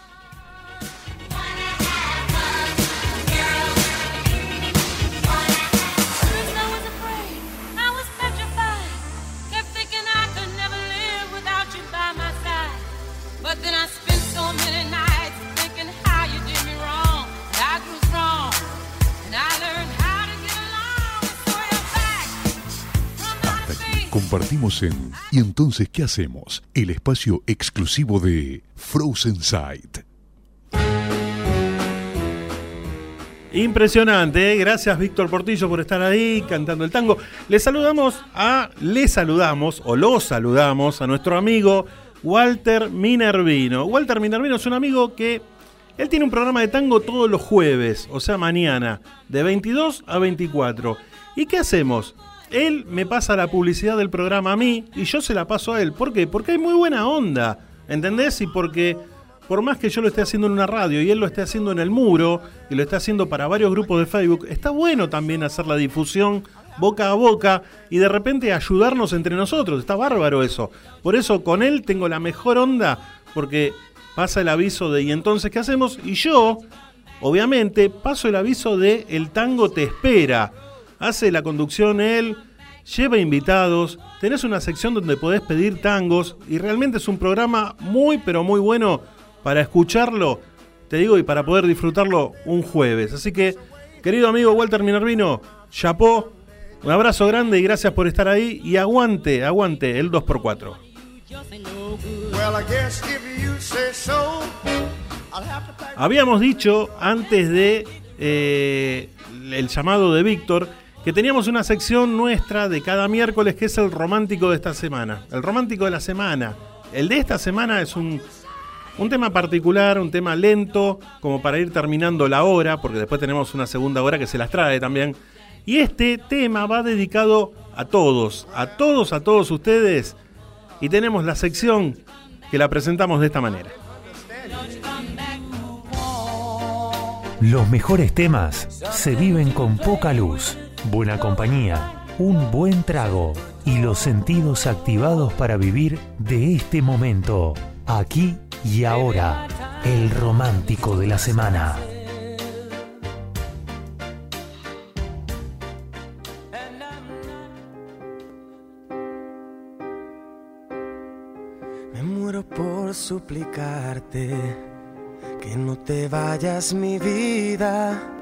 J: Compartimos en ¿Y entonces qué hacemos? El espacio exclusivo de Frozen Sight.
G: Impresionante, ¿eh? gracias Víctor Portillo por estar ahí cantando el tango. Le saludamos a, le saludamos o lo saludamos a nuestro amigo Walter Minervino. Walter Minervino es un amigo que él tiene un programa de tango todos los jueves, o sea mañana, de 22 a 24. ¿Y qué hacemos? Él me pasa la publicidad del programa a mí y yo se la paso a él. ¿Por qué? Porque hay muy buena onda, ¿entendés? Y porque por más que yo lo esté haciendo en una radio y él lo esté haciendo en el muro y lo esté haciendo para varios grupos de Facebook, está bueno también hacer la difusión boca a boca y de repente ayudarnos entre nosotros. Está bárbaro eso. Por eso con él tengo la mejor onda porque pasa el aviso de ¿y entonces qué hacemos? Y yo, obviamente, paso el aviso de El tango te espera. Hace la conducción él, lleva invitados, tenés una sección donde podés pedir tangos y realmente es un programa muy pero muy bueno para escucharlo, te digo, y para poder disfrutarlo un jueves. Así que, querido amigo Walter Minervino, chapó, un abrazo grande y gracias por estar ahí y aguante, aguante el 2x4.
M: Well, I guess if you say so, I'll have to pack.
G: Habíamos dicho antes de eh, el llamado de Víctor que teníamos una sección nuestra de cada miércoles que es el romántico de esta semana. El romántico de la semana. El de esta semana es un, un tema particular, un tema lento, como para ir terminando la hora, porque después tenemos una segunda hora que se las trae también. Y este tema va dedicado a todos, a todos, a todos ustedes. Y tenemos la sección que la presentamos de esta manera.
A: Los mejores temas se viven con poca luz, buena compañía, un buen trago y los sentidos activados para vivir de este momento, aquí y ahora, el romántico de la semana.
Q: Me muero por suplicarte que no te vayas mi vida.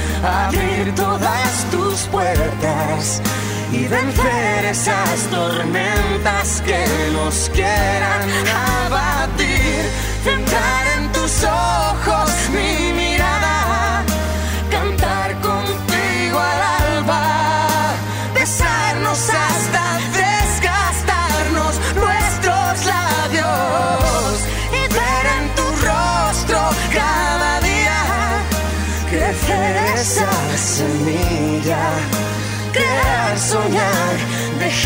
Q: abrir todas tus puertas y vencer esas tormentas que nos quieran abatir. Centrar en tus ojos mi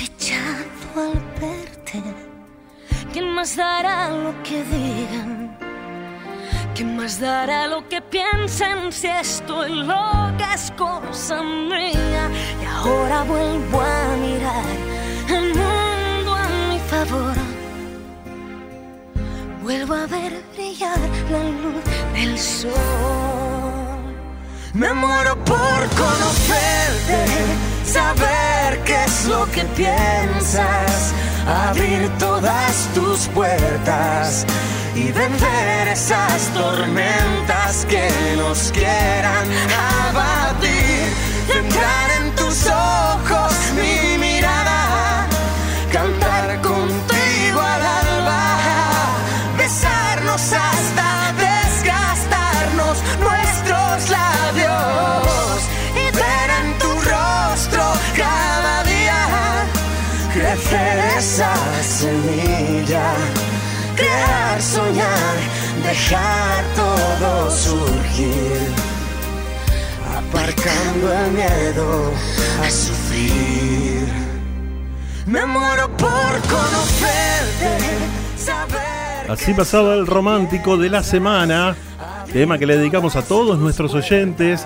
R: ese flechazo al verte. ¿Quién más dará lo que digan? ¿Quién más dará lo que piensen si estoy loca es cosa mía? Y ahora vuelvo a mirar el mundo a mi favor. Vuelvo a ver brillar la luz del sol.
Q: Me muero por conocerte, saber qué es lo que piensas, abrir todas tus puertas y vencer esas tormentas que nos quieran abatir. Entrar en tus ojos mi soñar, dejar todo surgir, aparcando el miedo a sufrir. Me muero por conocerte, saber.
G: Así pasaba el romántico de la semana, tema que le dedicamos a todos nuestros oyentes.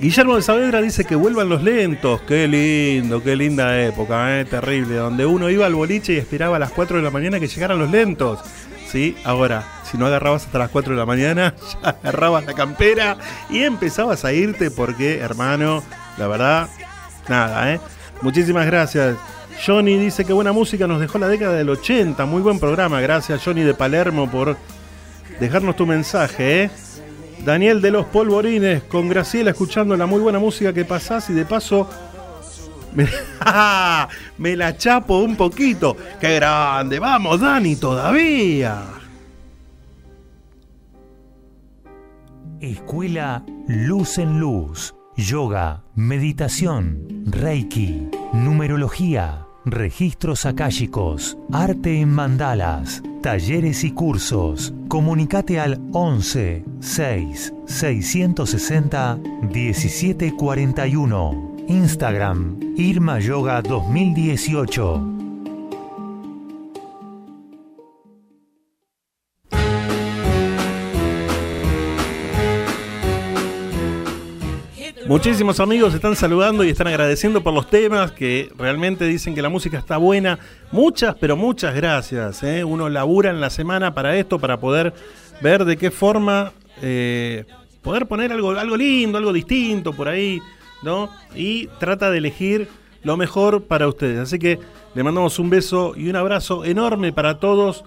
G: Guillermo de Saavedra dice que vuelvan los lentos. Qué lindo, qué linda época, ¿eh? terrible. Donde uno iba al boliche y esperaba a las 4 de la mañana que llegaran los lentos. ¿Sí? Ahora, si no agarrabas hasta las 4 de la mañana, ya agarrabas la campera y empezabas a irte porque, hermano, la verdad, nada, ¿eh? Muchísimas gracias. Johnny dice que buena música nos dejó la década del 80. Muy buen programa. Gracias, Johnny de Palermo, por dejarnos tu mensaje, ¿eh? Daniel de los Polvorines, con Graciela escuchando la muy buena música que pasás y de paso me, me la chapo un poquito. ¡Qué grande! ¡Vamos, Dani, todavía!
A: Escuela Luz en Luz. Yoga, meditación, Reiki, numerología, registros akáshicos, arte en mandalas, talleres y cursos. Comunicate al 11 6 660 1741. Instagram Irma Yoga 2018.
G: Muchísimos amigos están saludando y están agradeciendo por los temas que realmente dicen que la música está buena. Muchas, pero muchas gracias. ¿eh? Uno labura en la semana para esto, para poder ver de qué forma eh, poder poner algo, algo lindo, algo distinto por ahí, Y trata de elegir lo mejor para ustedes. Así que le mandamos un beso y un abrazo enorme para todos.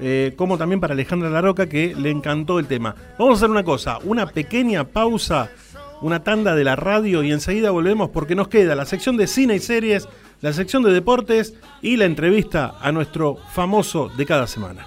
G: eh, como también para Alejandra Laroca que le encantó el tema. Vamos a hacer una cosa, una pequeña pausa una tanda de la radio y enseguida volvemos porque nos queda la sección de cine y series, la sección de deportes y la entrevista a nuestro famoso de cada semana.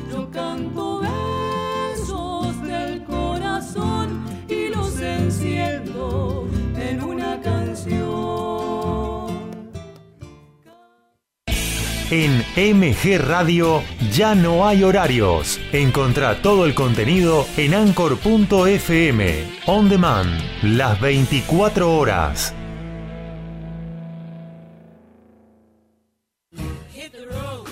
A: En MG Radio ya no hay horarios. Encontrá todo el contenido en anchor.fm. On demand, las 24 horas.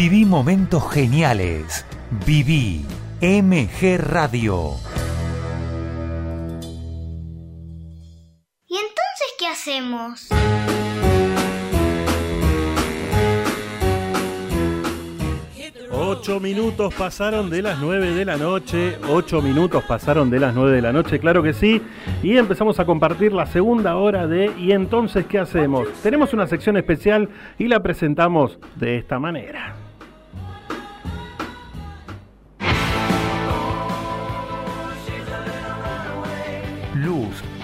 A: Viví momentos geniales. Viví MG Radio.
D: ¿Y entonces qué hacemos?
G: Ocho minutos pasaron de las 9 de la noche. Ocho minutos pasaron de las 9 de la noche, claro que sí. Y empezamos a compartir la segunda hora de ¿Y entonces qué hacemos? Tenemos una sección especial y la presentamos de esta manera.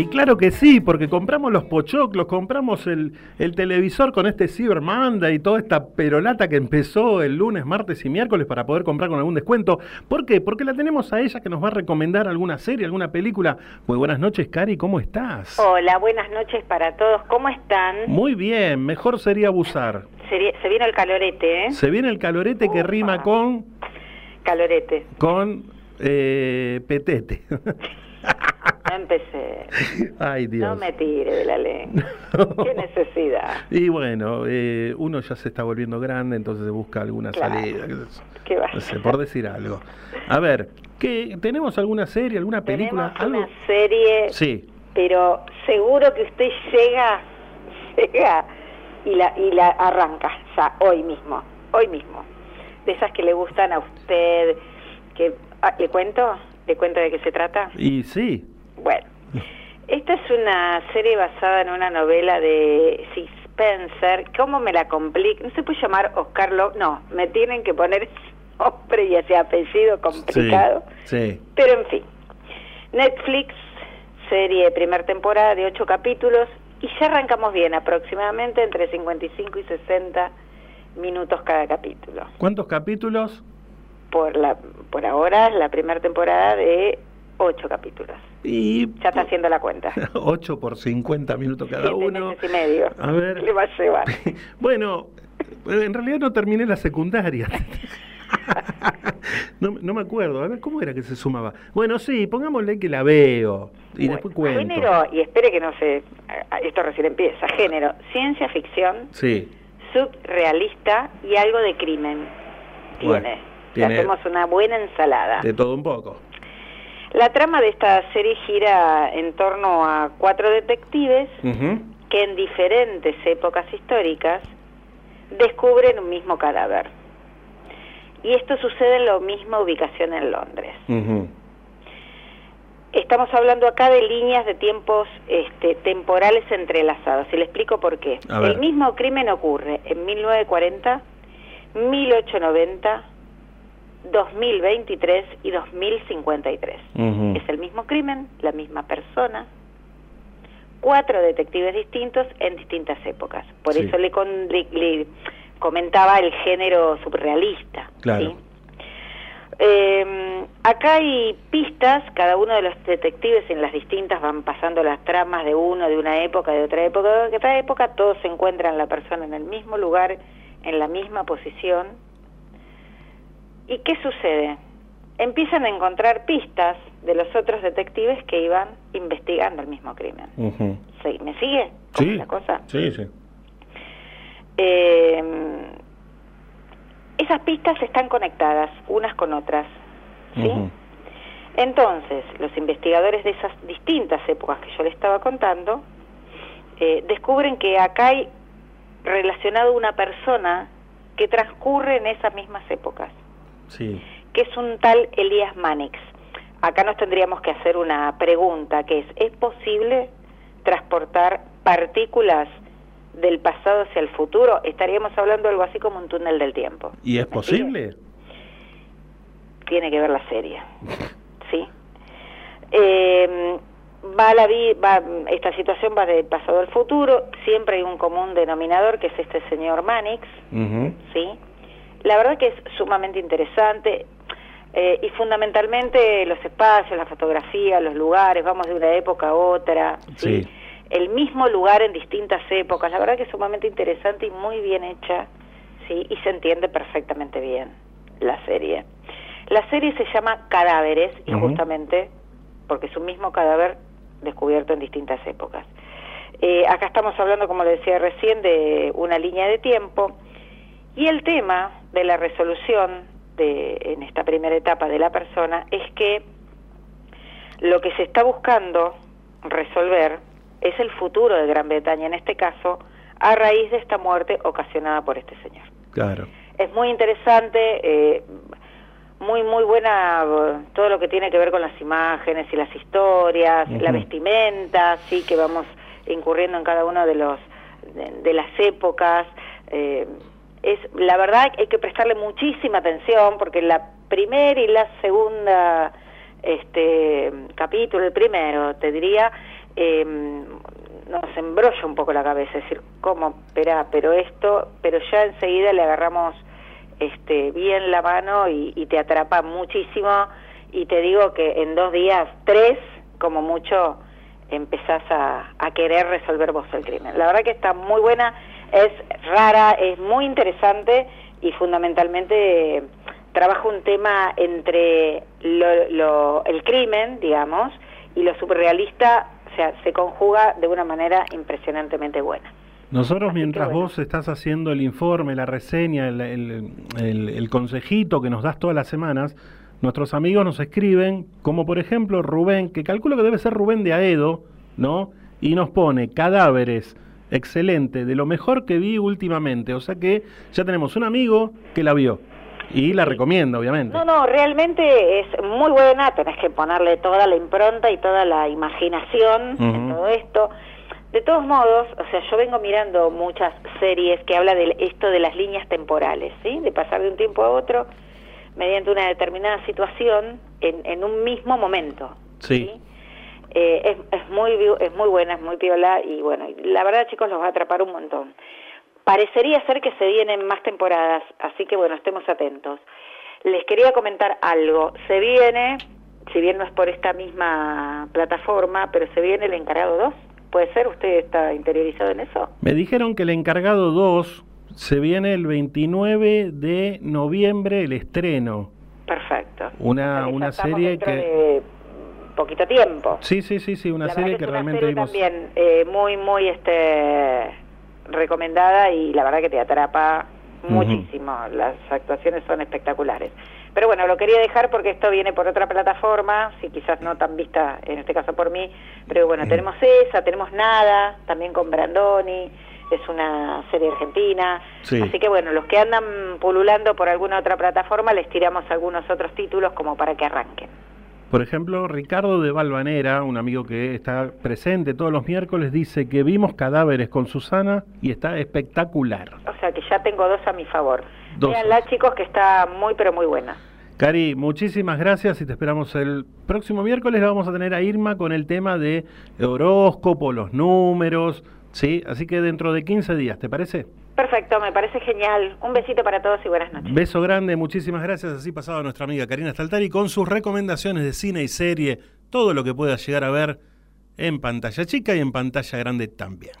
G: Y claro que sí, porque compramos los pochoclos, compramos el, el televisor con este Cyber Monday y toda esta perolata que empezó el lunes, martes y miércoles para poder comprar con algún descuento. ¿Por qué? Porque la tenemos a ella que nos va a recomendar alguna serie, alguna película. Muy buenas noches, Cari, ¿cómo estás?
S: Hola, buenas noches para todos. ¿Cómo están?
G: Muy bien, mejor sería abusar.
S: Se, se viene el calorete, ¿eh?
G: Se viene el calorete que rima con...
S: Calorete.
G: con... eh, petete.
S: No empecé.
G: Ay, Dios.
S: No me tire de la lengua. Qué necesidad.
G: Y bueno, eh, uno ya se está volviendo grande, entonces busca alguna
S: Claro.
G: salida. qué sé yo.
S: ¿Qué va
G: No sé, por decir algo. A ver, ¿qué, ¿tenemos alguna serie, alguna película?
S: Tenemos
G: algo?
S: una serie,
G: Sí.
S: pero seguro que usted llega, llega y la, y la arranca ya hoy mismo, hoy mismo. De esas que le gustan a usted, que ah, ¿le cuento? ¿Le cuento de qué se trata?
G: Y sí.
S: Bueno, esta es una serie basada en una novela de Sid Spencer. ¿Cómo me la complica? No se puede llamar Oscar López. No, me tienen que poner nombre y ese apellido complicado.
G: Sí.
S: Pero en fin, Netflix, serie primer temporada de ocho capítulos y ya arrancamos bien, aproximadamente entre 55 y 60 minutos cada capítulo.
G: ¿Cuántos capítulos?
S: Por la por ahora la primera temporada de ocho capítulos.
G: Y
S: Ya está haciendo la cuenta.
G: 8 por 50 minutos cada
S: Siete
G: uno.
S: meses y medio.
G: A ver.
S: Le va a llevar.
G: Bueno, en realidad no terminé la secundaria. No, no me acuerdo. A ver, ¿cómo era que se sumaba? Bueno, sí, pongámosle que la veo. Y después cuento.
S: Género, y espere que no se... Esto recién empieza. Género, ciencia ficción,
G: Sí.
S: subrealista y algo de crimen. Tiene.
G: Bueno, tiene
S: hacemos una buena ensalada.
G: de todo un poco.
S: La trama de esta serie gira en torno a cuatro detectives que en diferentes épocas históricas descubren un mismo cadáver. Y esto sucede en la misma ubicación en Londres. Estamos hablando acá de líneas de tiempos este, temporales entrelazados. Y le explico por qué. El mismo crimen ocurre en 1940, 1890, 2023 y 2053.
G: Ujú.
S: Es el mismo crimen, la misma persona, cuatro detectives distintos en distintas épocas. Por
G: Sí.
S: eso le, con- le- le comentaba el género surrealista.
G: Claro.
S: ¿sí? eh, acá hay pistas, cada uno de los detectives en las distintas van pasando las tramas de uno, de una época, de otra época, de otra época, todos se encuentran la persona en el mismo lugar, en la misma posición. ¿Y qué sucede? Empiezan a encontrar pistas de los otros detectives que iban investigando el mismo crimen. Sí, ¿Me sigue? ¿Cómo
G: Sí.
S: la cosa?
G: Sí, sí.
S: Eh, esas pistas están conectadas unas con otras. ¿sí? Entonces, los investigadores de esas distintas épocas que yo le estaba contando eh, descubren que acá hay relacionado una persona que transcurre en esas mismas épocas,
G: Sí.
S: que es un tal Elías Manix. Acá nos tendríamos que hacer una pregunta, que es, ¿es posible transportar partículas del pasado hacia el futuro? Estaríamos hablando de algo así como un túnel del tiempo.
G: ¿Y es posible?
S: tiene que ver la serie. ¿Sí? Eh, va la vi- va, esta situación va del pasado al futuro, siempre hay un común denominador que es este señor Manix. ¿sí? La verdad que es sumamente interesante eh, y fundamentalmente los espacios, la fotografía, los lugares, vamos de una época a otra,
G: Sí.
S: el mismo lugar en distintas épocas, la verdad que es sumamente interesante y muy bien hecha, ¿sí? Y se entiende perfectamente bien la serie. La serie se llama Cadáveres y justamente porque es un mismo cadáver descubierto en distintas épocas. Eh, acá estamos hablando, como le decía recién, de una línea de tiempo y el tema de la resolución de, en esta primera etapa de la persona es que lo que se está buscando resolver es el futuro de Gran Bretaña, en este caso, a raíz de esta muerte ocasionada por este señor.
G: Claro.
S: Es muy interesante, eh, muy, muy buena eh, todo lo que tiene que ver con las imágenes y las historias, la vestimenta, sí, que vamos incurriendo en cada uno de los de, de las épocas. eh, es la verdad hay que prestarle muchísima atención porque la primera y la segunda este capítulo, el primero, te diría, eh, nos embrolla un poco la cabeza, es decir, ¿cómo? Espera, pero esto, pero ya enseguida le agarramos este bien la mano y, y te atrapa muchísimo y te digo que en dos días, tres, como mucho, empezás a, a querer resolver vos el crimen. La verdad que está muy buena, es rara, es muy interesante y fundamentalmente eh, trabaja un tema entre lo, lo- el crimen, digamos, y lo surrealista, o sea, se conjuga de una manera impresionantemente buena.
G: Nosotros mientras vos estás haciendo el informe, la reseña, el, el- el- el consejito que nos das todas las semanas, nuestros amigos nos escriben, como por ejemplo Rubén, que calculo que debe ser Rubén de Aedo, ¿no? Y nos pone cadáveres, excelente, de lo mejor que vi últimamente. O sea que ya tenemos un amigo que la vio y la recomienda, obviamente.
S: No, no, realmente es muy buena, tenés que ponerle toda la impronta y toda la imaginación en todo esto. De todos modos, o sea, yo vengo mirando muchas series que habla de esto de las líneas temporales, ¿sí? De pasar de un tiempo a otro mediante una determinada situación en, en un mismo momento.
G: Sí.
S: Eh, es, es muy es muy buena, es muy piola y bueno, la verdad chicos los va a atrapar un montón. Parecería ser que se vienen más temporadas, así que bueno, estemos atentos. Les quería comentar algo. Se viene, si bien no es por esta misma plataforma, pero se viene el encargado 2. ¿Puede ser? ¿Usted está interiorizado en eso?
G: Me dijeron que el encargado 2 se viene el 29 de noviembre el estreno.
S: Perfecto.
G: Una, una serie que...
S: de poquito tiempo.
G: Sí, sí, sí, sí, una
S: La
G: serie que
S: una
G: realmente
S: serie
G: vimos...
S: también eh, muy, muy este recomendada y la verdad que te atrapa muchísimo. Las actuaciones son espectaculares. Pero bueno, lo quería dejar porque esto viene por otra plataforma, si quizás no tan vista en este caso por mí, pero bueno, tenemos esa, tenemos Nada, también con Brandoni, es una serie argentina.
G: Sí.
S: Así que bueno, los que andan pululando por alguna otra plataforma les tiramos algunos otros títulos como para que arranquen.
G: Por ejemplo, Ricardo de Balvanera, un amigo que está presente todos los miércoles, dice que vimos cadáveres con Susana y está espectacular.
S: O sea que ya tengo dos a mi favor.
G: Dos.
S: Véanla chicos que está muy pero muy buena.
G: Cari, muchísimas gracias y te esperamos el próximo miércoles. La vamos a tener a Irma con el tema de horóscopo, los números, ¿sí? Así que dentro de 15 días, ¿te parece?
S: Perfecto, me parece genial. Un besito para todos y buenas noches.
G: Beso grande, muchísimas gracias. Así pasaba nuestra amiga Karina Staltari con sus recomendaciones de cine y serie, todo lo que pueda llegar a ver en pantalla chica y en pantalla grande también.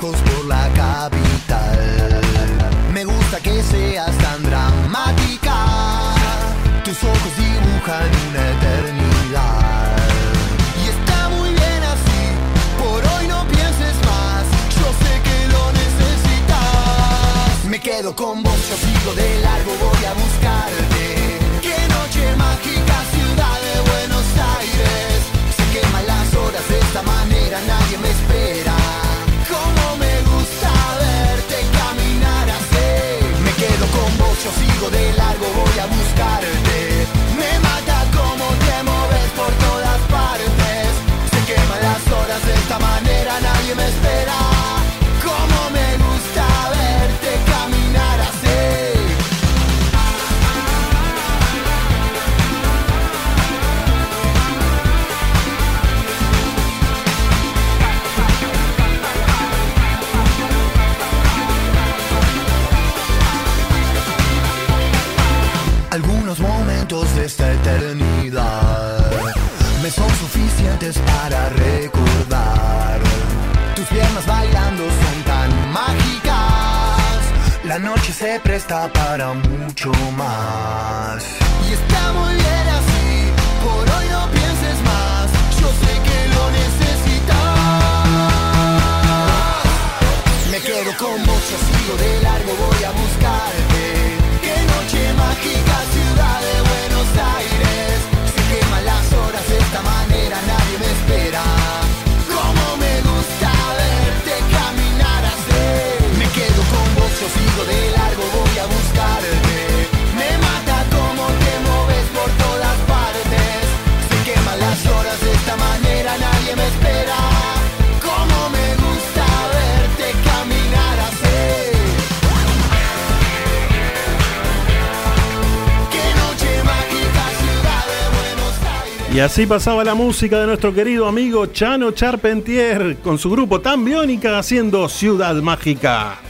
Q: Tus se presta para mucho más. Y está muy bien así. Por hoy no pienses más. Yo sé que lo necesitas. Me quedo con vos, yo sigo de largo, voy a buscarte. Qué noche mágica, ciudad de Buenos Aires.
G: Y así pasaba la música de nuestro querido amigo Chano Charpentier con su grupo Tan Biónica haciendo Ciudad Mágica.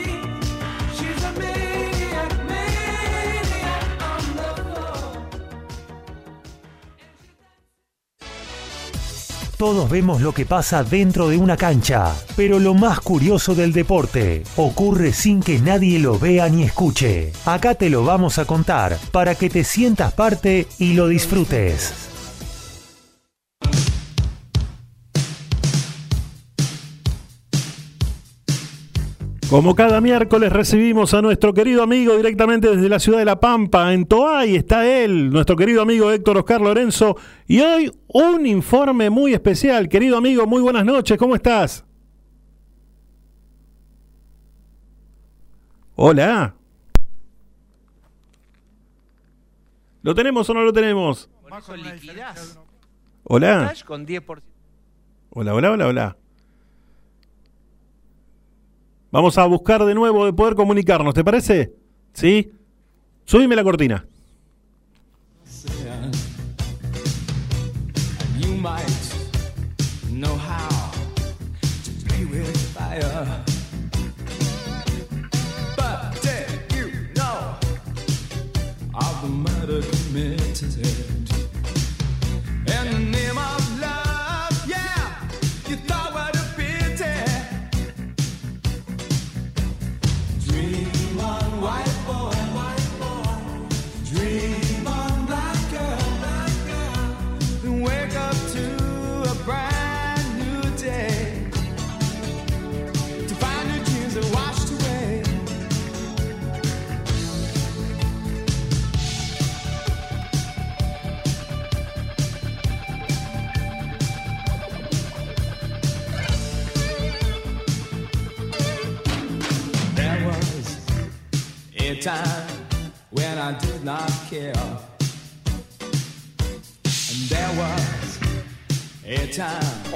A: Todos vemos lo que pasa dentro de una cancha, pero lo más curioso del deporte ocurre sin que nadie lo vea ni escuche. Acá te lo vamos a contar para que te sientas parte y lo disfrutes.
G: Como cada miércoles recibimos a nuestro querido amigo directamente desde la ciudad de La Pampa, en Toay está él, nuestro querido amigo Héctor Oscar Lorenzo, y hoy un informe muy especial. Querido amigo, muy buenas noches, ¿cómo estás? Hola. ¿Lo tenemos o no lo tenemos? Hola.
L: Cash con 10%.
G: Hola, hola, hola, hola. Vamos a buscar de nuevo de poder comunicarnos, ¿te parece? ¿Sí? Subime la cortina.
L: Time when I did not care. And there was a time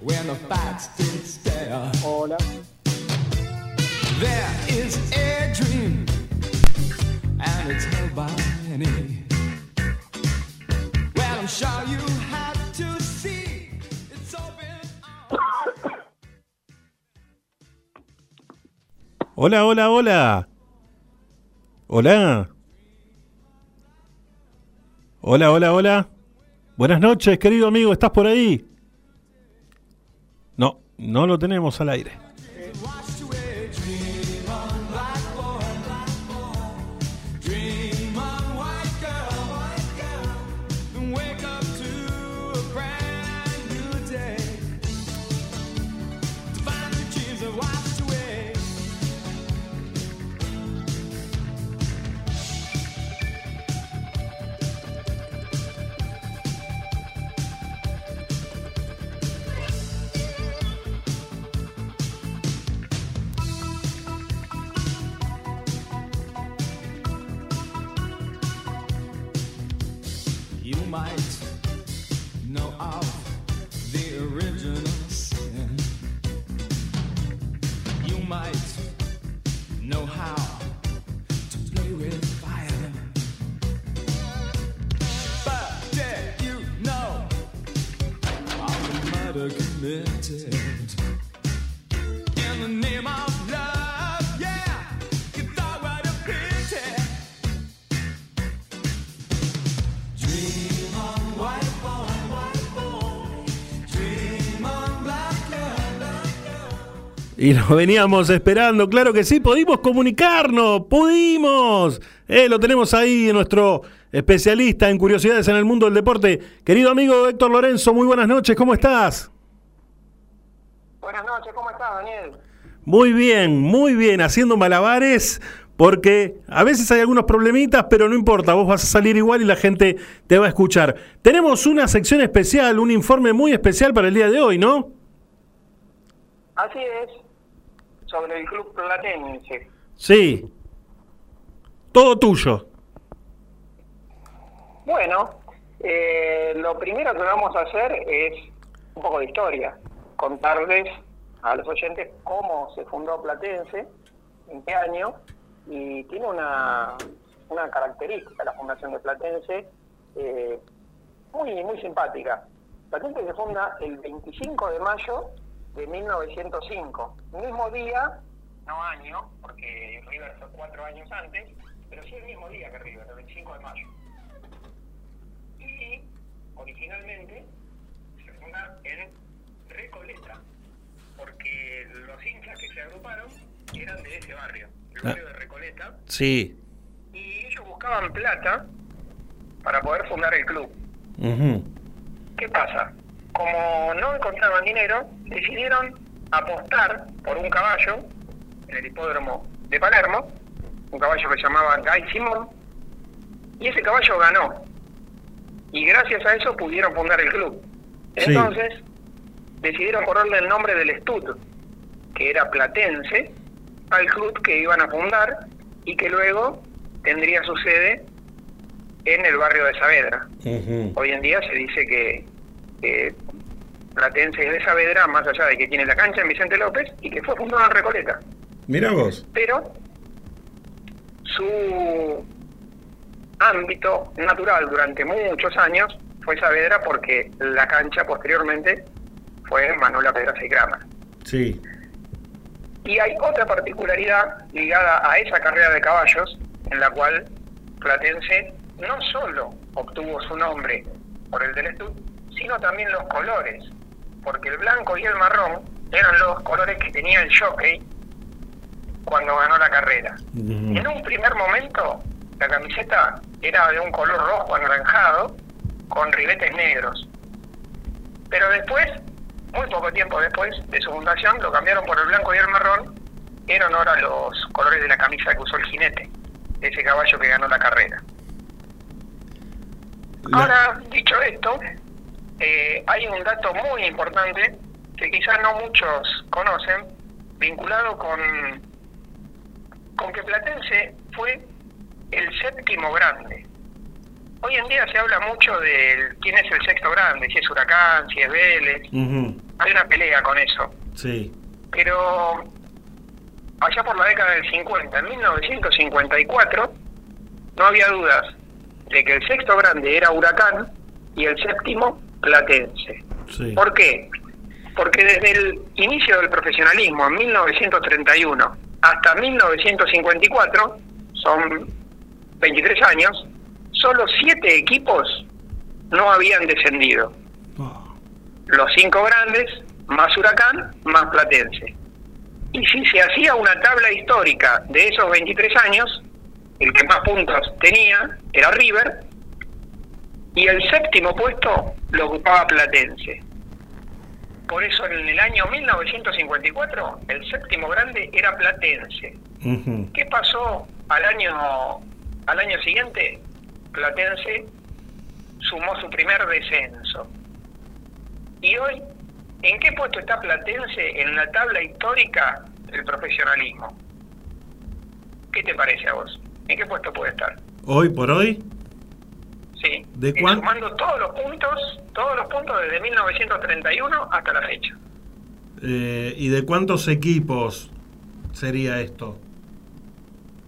L: when the facts did stare. There is a dream, and it's held by many. Well, I'm sure you have to see it's open.
G: Hola, hola, hola. Hola. Hola, hola, hola. Buenas noches, querido amigo, ¿estás por ahí? No, no lo tenemos al aire. Y lo veníamos esperando, claro que sí, pudimos comunicarnos, pudimos. Eh, lo tenemos ahí, nuestro especialista en curiosidades en el mundo del deporte. Querido amigo Héctor Lorenzo, muy buenas noches, ¿cómo estás?
T: Buenas noches, ¿cómo estás, Daniel?
G: Muy bien, muy bien, haciendo malabares, porque a veces hay algunos problemitas, pero no importa, vos vas a salir igual y la gente te va a escuchar. Tenemos una sección especial, un informe muy especial para el día de hoy, ¿no?
T: Así es, sobre el club platense.
G: Sí. Todo tuyo.
T: Bueno, eh, lo primero que vamos a hacer es un poco de historia, contarles a los oyentes cómo se fundó Platense, en qué año, y tiene una, una característica la fundación de Platense eh, muy, muy simpática. Platense se funda el 25 de mayo de 1905, mismo día, no año, porque River fue cuatro años antes, pero sí el mismo día que River, el 25 de mayo. Y originalmente se funda en Recoleta, porque los hinchas que se agruparon eran de ese barrio, el barrio de Recoleta,
G: Sí.
T: y ellos buscaban plata para poder fundar el club. ¿Qué pasa? Como no encontraban dinero, decidieron apostar por un caballo en el hipódromo de Palermo, un caballo que se llamaba Guy Simón, y ese caballo ganó. Y gracias a eso pudieron fundar el club.
G: Sí.
T: Entonces, decidieron ponerle el nombre del Estud, que era platense, al club que iban a fundar y que luego tendría su sede en el barrio de Saavedra. Hoy en día se dice que, Platense es de Saavedra, más allá de que tiene la cancha en Vicente López y que fue fundado en Recoleta.
G: Mira vos.
T: pero su ámbito natural durante muchos años fue Saavedra porque la cancha posteriormente fue Manuela Pedraza y Grama.
G: Sí.
T: Y hay otra particularidad ligada a esa carrera de caballos en la cual Platense no solo obtuvo su nombre por el del sino también los colores, porque el blanco y el marrón eran los colores que tenía el jockey cuando ganó la carrera. En un primer momento, la camiseta era de un color rojo anaranjado con ribetes negros. Pero después, muy poco tiempo después de su fundación, lo cambiaron por el blanco y el marrón en honor a los colores de la camisa que usó el jinete, ese caballo que ganó la carrera. Ahora, dicho esto, eh, hay un dato muy importante que quizás no muchos conocen, vinculado con, con que Platense fue el séptimo grande. Hoy en día se habla mucho de quién es el sexto grande, si es Huracán, si es Vélez. Hay una pelea con eso.
G: Sí.
T: Pero allá por la década del 50, en 1954, no había dudas de que el sexto grande era Huracán y el séptimo Platense.
G: Sí.
T: ¿Por qué? Porque desde el inicio del profesionalismo, en 1931, hasta 1954, son 23 años, solo siete equipos no habían descendido. Los cinco grandes, más Huracán, más Platense. Y si se hacía una tabla histórica de esos 23 años, el que más puntos tenía era River, y el séptimo puesto lo ocupaba Platense. Por eso en el año 1954 el séptimo grande era Platense. ¿Qué pasó al año al año siguiente? Platense sumó su primer descenso. Y hoy, ¿en qué puesto está Platense en la tabla histórica del profesionalismo? ¿Qué te parece a vos? ¿En qué puesto puede estar?
G: Hoy por hoy,
T: Sí.
G: ¿De cuán-
T: Sumando todos los puntos, todos los puntos desde 1931 hasta la fecha.
G: eh, ¿y de cuántos equipos sería esto?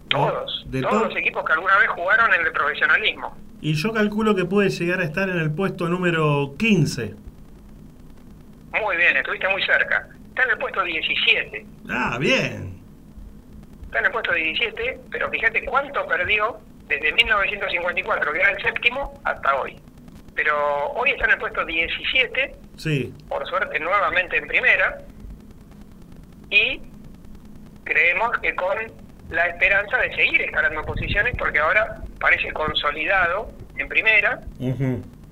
T: Todos.
G: De
T: todos
G: to-
T: los equipos que alguna vez jugaron en el profesionalismo.
G: Y yo calculo que puede llegar a estar en el puesto número 15.
T: Muy bien, estuviste muy cerca. Está en el puesto 17.
G: Ah, bien.
T: Está en el puesto 17, pero fíjate cuánto perdió desde 1954, que era el séptimo, hasta hoy. Pero hoy está en el puesto 17,
G: Sí.
T: por suerte nuevamente en primera, y creemos que con la esperanza de seguir escalando posiciones, porque ahora parece consolidado en primera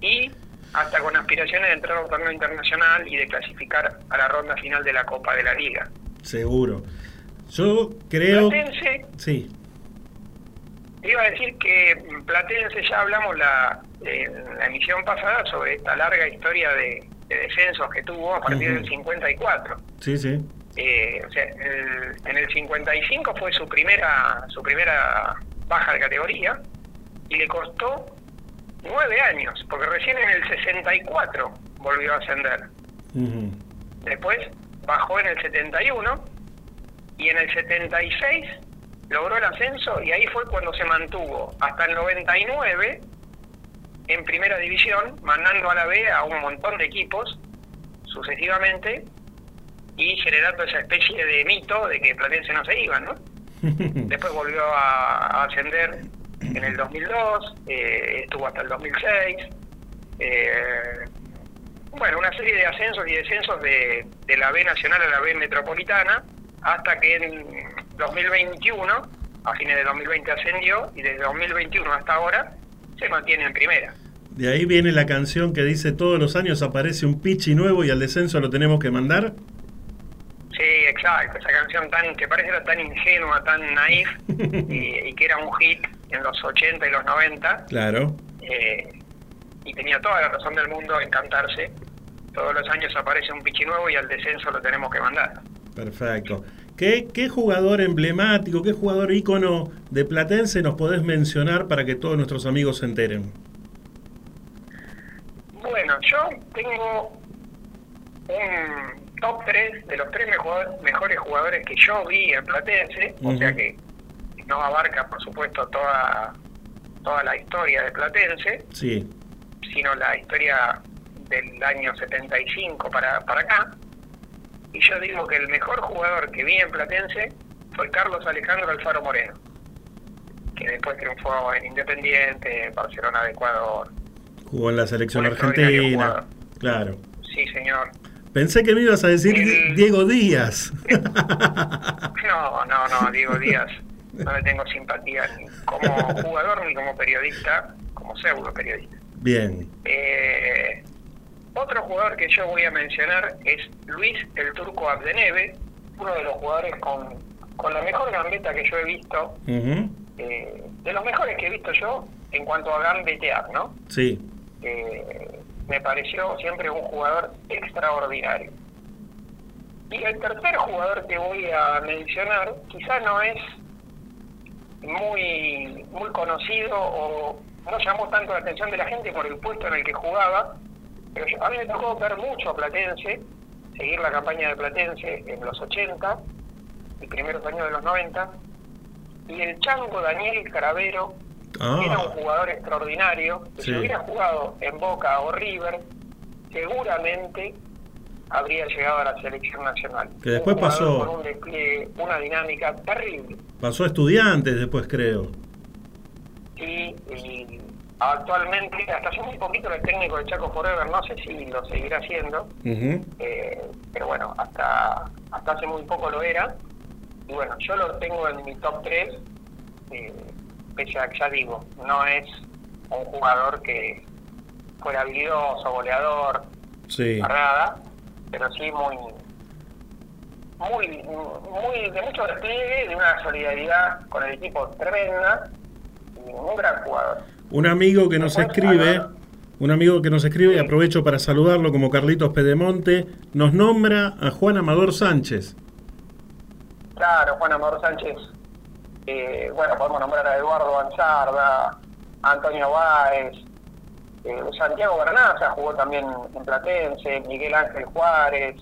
T: y hasta con aspiraciones de entrar a un torneo internacional y de clasificar a la ronda final de la Copa de la Liga.
G: Seguro. Yo creo...
T: Platense,
G: Sí.
T: Iba a decir que Platense ya hablamos la, en la emisión pasada sobre esta larga historia de, de descensos que tuvo a partir
G: Ujú.
T: del 54.
G: Sí, sí.
T: Eh, o sea, el- en el 55 fue su primera su primera baja de categoría y le costó nueve años, porque recién en el 64 volvió a ascender. Después bajó en el 71 y en el 76 logró el ascenso y ahí fue cuando se mantuvo hasta el 99 en primera división, mandando a la B a un montón de equipos sucesivamente y generando esa especie de mito de que Platense no se iba, ¿no? Después volvió a, ascender en el 2002, eh, estuvo hasta el 2006. eh, bueno, una serie de ascensos y descensos de, de la B nacional a la B metropolitana, hasta que en 2021, a fines de 2020 ascendió, y desde 2021 hasta ahora se mantiene en primera.
G: De ahí viene la canción que dice todos los años aparece un pichi nuevo y al descenso lo tenemos que mandar.
T: Sí, exacto, esa canción tan que parece era tan ingenua, tan naif, y, y que era un hit en los 80 y los 90,
G: Claro.
T: eh, y tenía toda la razón del mundo en cantarse. Todos los años aparece un pichi nuevo y al descenso lo tenemos que mandar.
G: Perfecto. ¿Qué, ¿Qué jugador emblemático, qué jugador ícono de Platense nos podés mencionar para que todos nuestros amigos se enteren?
T: Bueno, yo tengo un top 3 de los tres mejor- mejores jugadores que yo vi en Platense, o sea que no abarca, por supuesto, toda, toda la historia de Platense,
G: Sí.
T: sino la historia del año 75 para, para acá. Y yo digo que el mejor jugador que vi en Platense fue Carlos Alejandro Alfaro Moreno, que después triunfó en Independiente, Barcelona de Ecuador.
G: Jugó en la selección argentina. Claro.
T: Sí, señor.
G: Pensé que me ibas a decir Di- Diego Díaz.
T: No, no, no, Diego Díaz, no le tengo simpatía ni como jugador ni como periodista, como pseudo periodista.
G: Bien.
T: Eh, otro jugador que yo voy a mencionar es Luis el Turco Abdeneve, uno de los jugadores con, con la mejor gambeta que yo he visto, eh, de los mejores que he visto yo en cuanto a gambetear, ¿no?
G: Sí.
T: Eh, me pareció siempre un jugador extraordinario. Y el tercer jugador que voy a mencionar quizá no es muy muy conocido o no llamó tanto la atención de la gente por el puesto en el que jugaba, pero yo- a mí me tocó ver mucho a Platense, seguir la campaña de Platense en los 80 y primeros años de los 90, y el chango Daniel Caravero
G: Ah.
T: era un jugador extraordinario, que
G: Sí.
T: si hubiera jugado en Boca o River, seguramente habría llegado a la selección nacional.
G: Que después pasó-
T: Con un despliegue, una dinámica terrible.
G: Pasó a estudiantes después, creo.
T: Y, y actualmente, hasta hace muy poquito era el técnico de Chaco Forever, no sé si lo seguirá haciendo, eh, pero bueno, hasta, hasta hace muy poco lo era. Y bueno, yo lo tengo en mi top 3, eh, pese a que ya digo, no es un jugador que fuera habilidoso, goleador,
G: Sí.
T: nada, pero sí muy, muy, muy de mucho despliegue, de una solidaridad con el equipo tremenda y un gran jugador.
G: Un amigo que nos escribe, un amigo que nos escribe, y aprovecho para saludarlo como Carlitos Pedemonte, nos nombra a Juan Amador Sánchez.
T: Claro, Juan Amador Sánchez, eh, bueno, podemos nombrar a Eduardo Anzarda, a Antonio Báez, eh, Santiago Granaza jugó también en Platense, Miguel Ángel Juárez,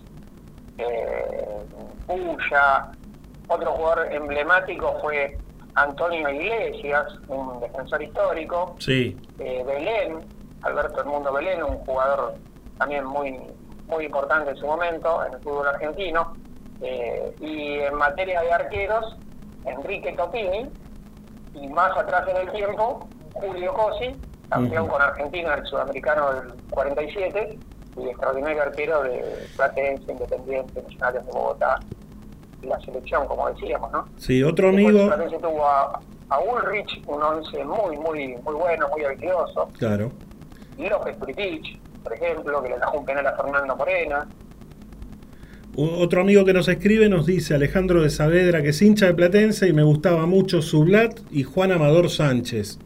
T: eh, Puya, otro jugador emblemático fue Antonio Iglesias, un defensor histórico,
G: Sí.
T: eh, Belén, Alberto El Mundo Belén, un jugador también muy muy importante en su momento en el fútbol argentino. Eh, y en materia de arqueros, Enrique Topini, y más atrás en el tiempo, Julio Cosi, campeón con Argentina, el sudamericano del 47, y extraordinario arquero de Platense, Independiente, Nacionales de Bogotá, la selección, como decíamos, ¿no?
G: Sí, otro
T: Después
G: amigo.
T: Platense tuvo a, a Ulrich, un once muy, muy, muy bueno, muy habilidoso.
G: Claro.
T: Y López Puritich, por ejemplo, que le dejó un penal a Fernando Morena.
G: Otro amigo que nos escribe nos dice Alejandro de Saavedra que es hincha de Platense y me gustaba mucho Sublat y Juan Amador Sánchez.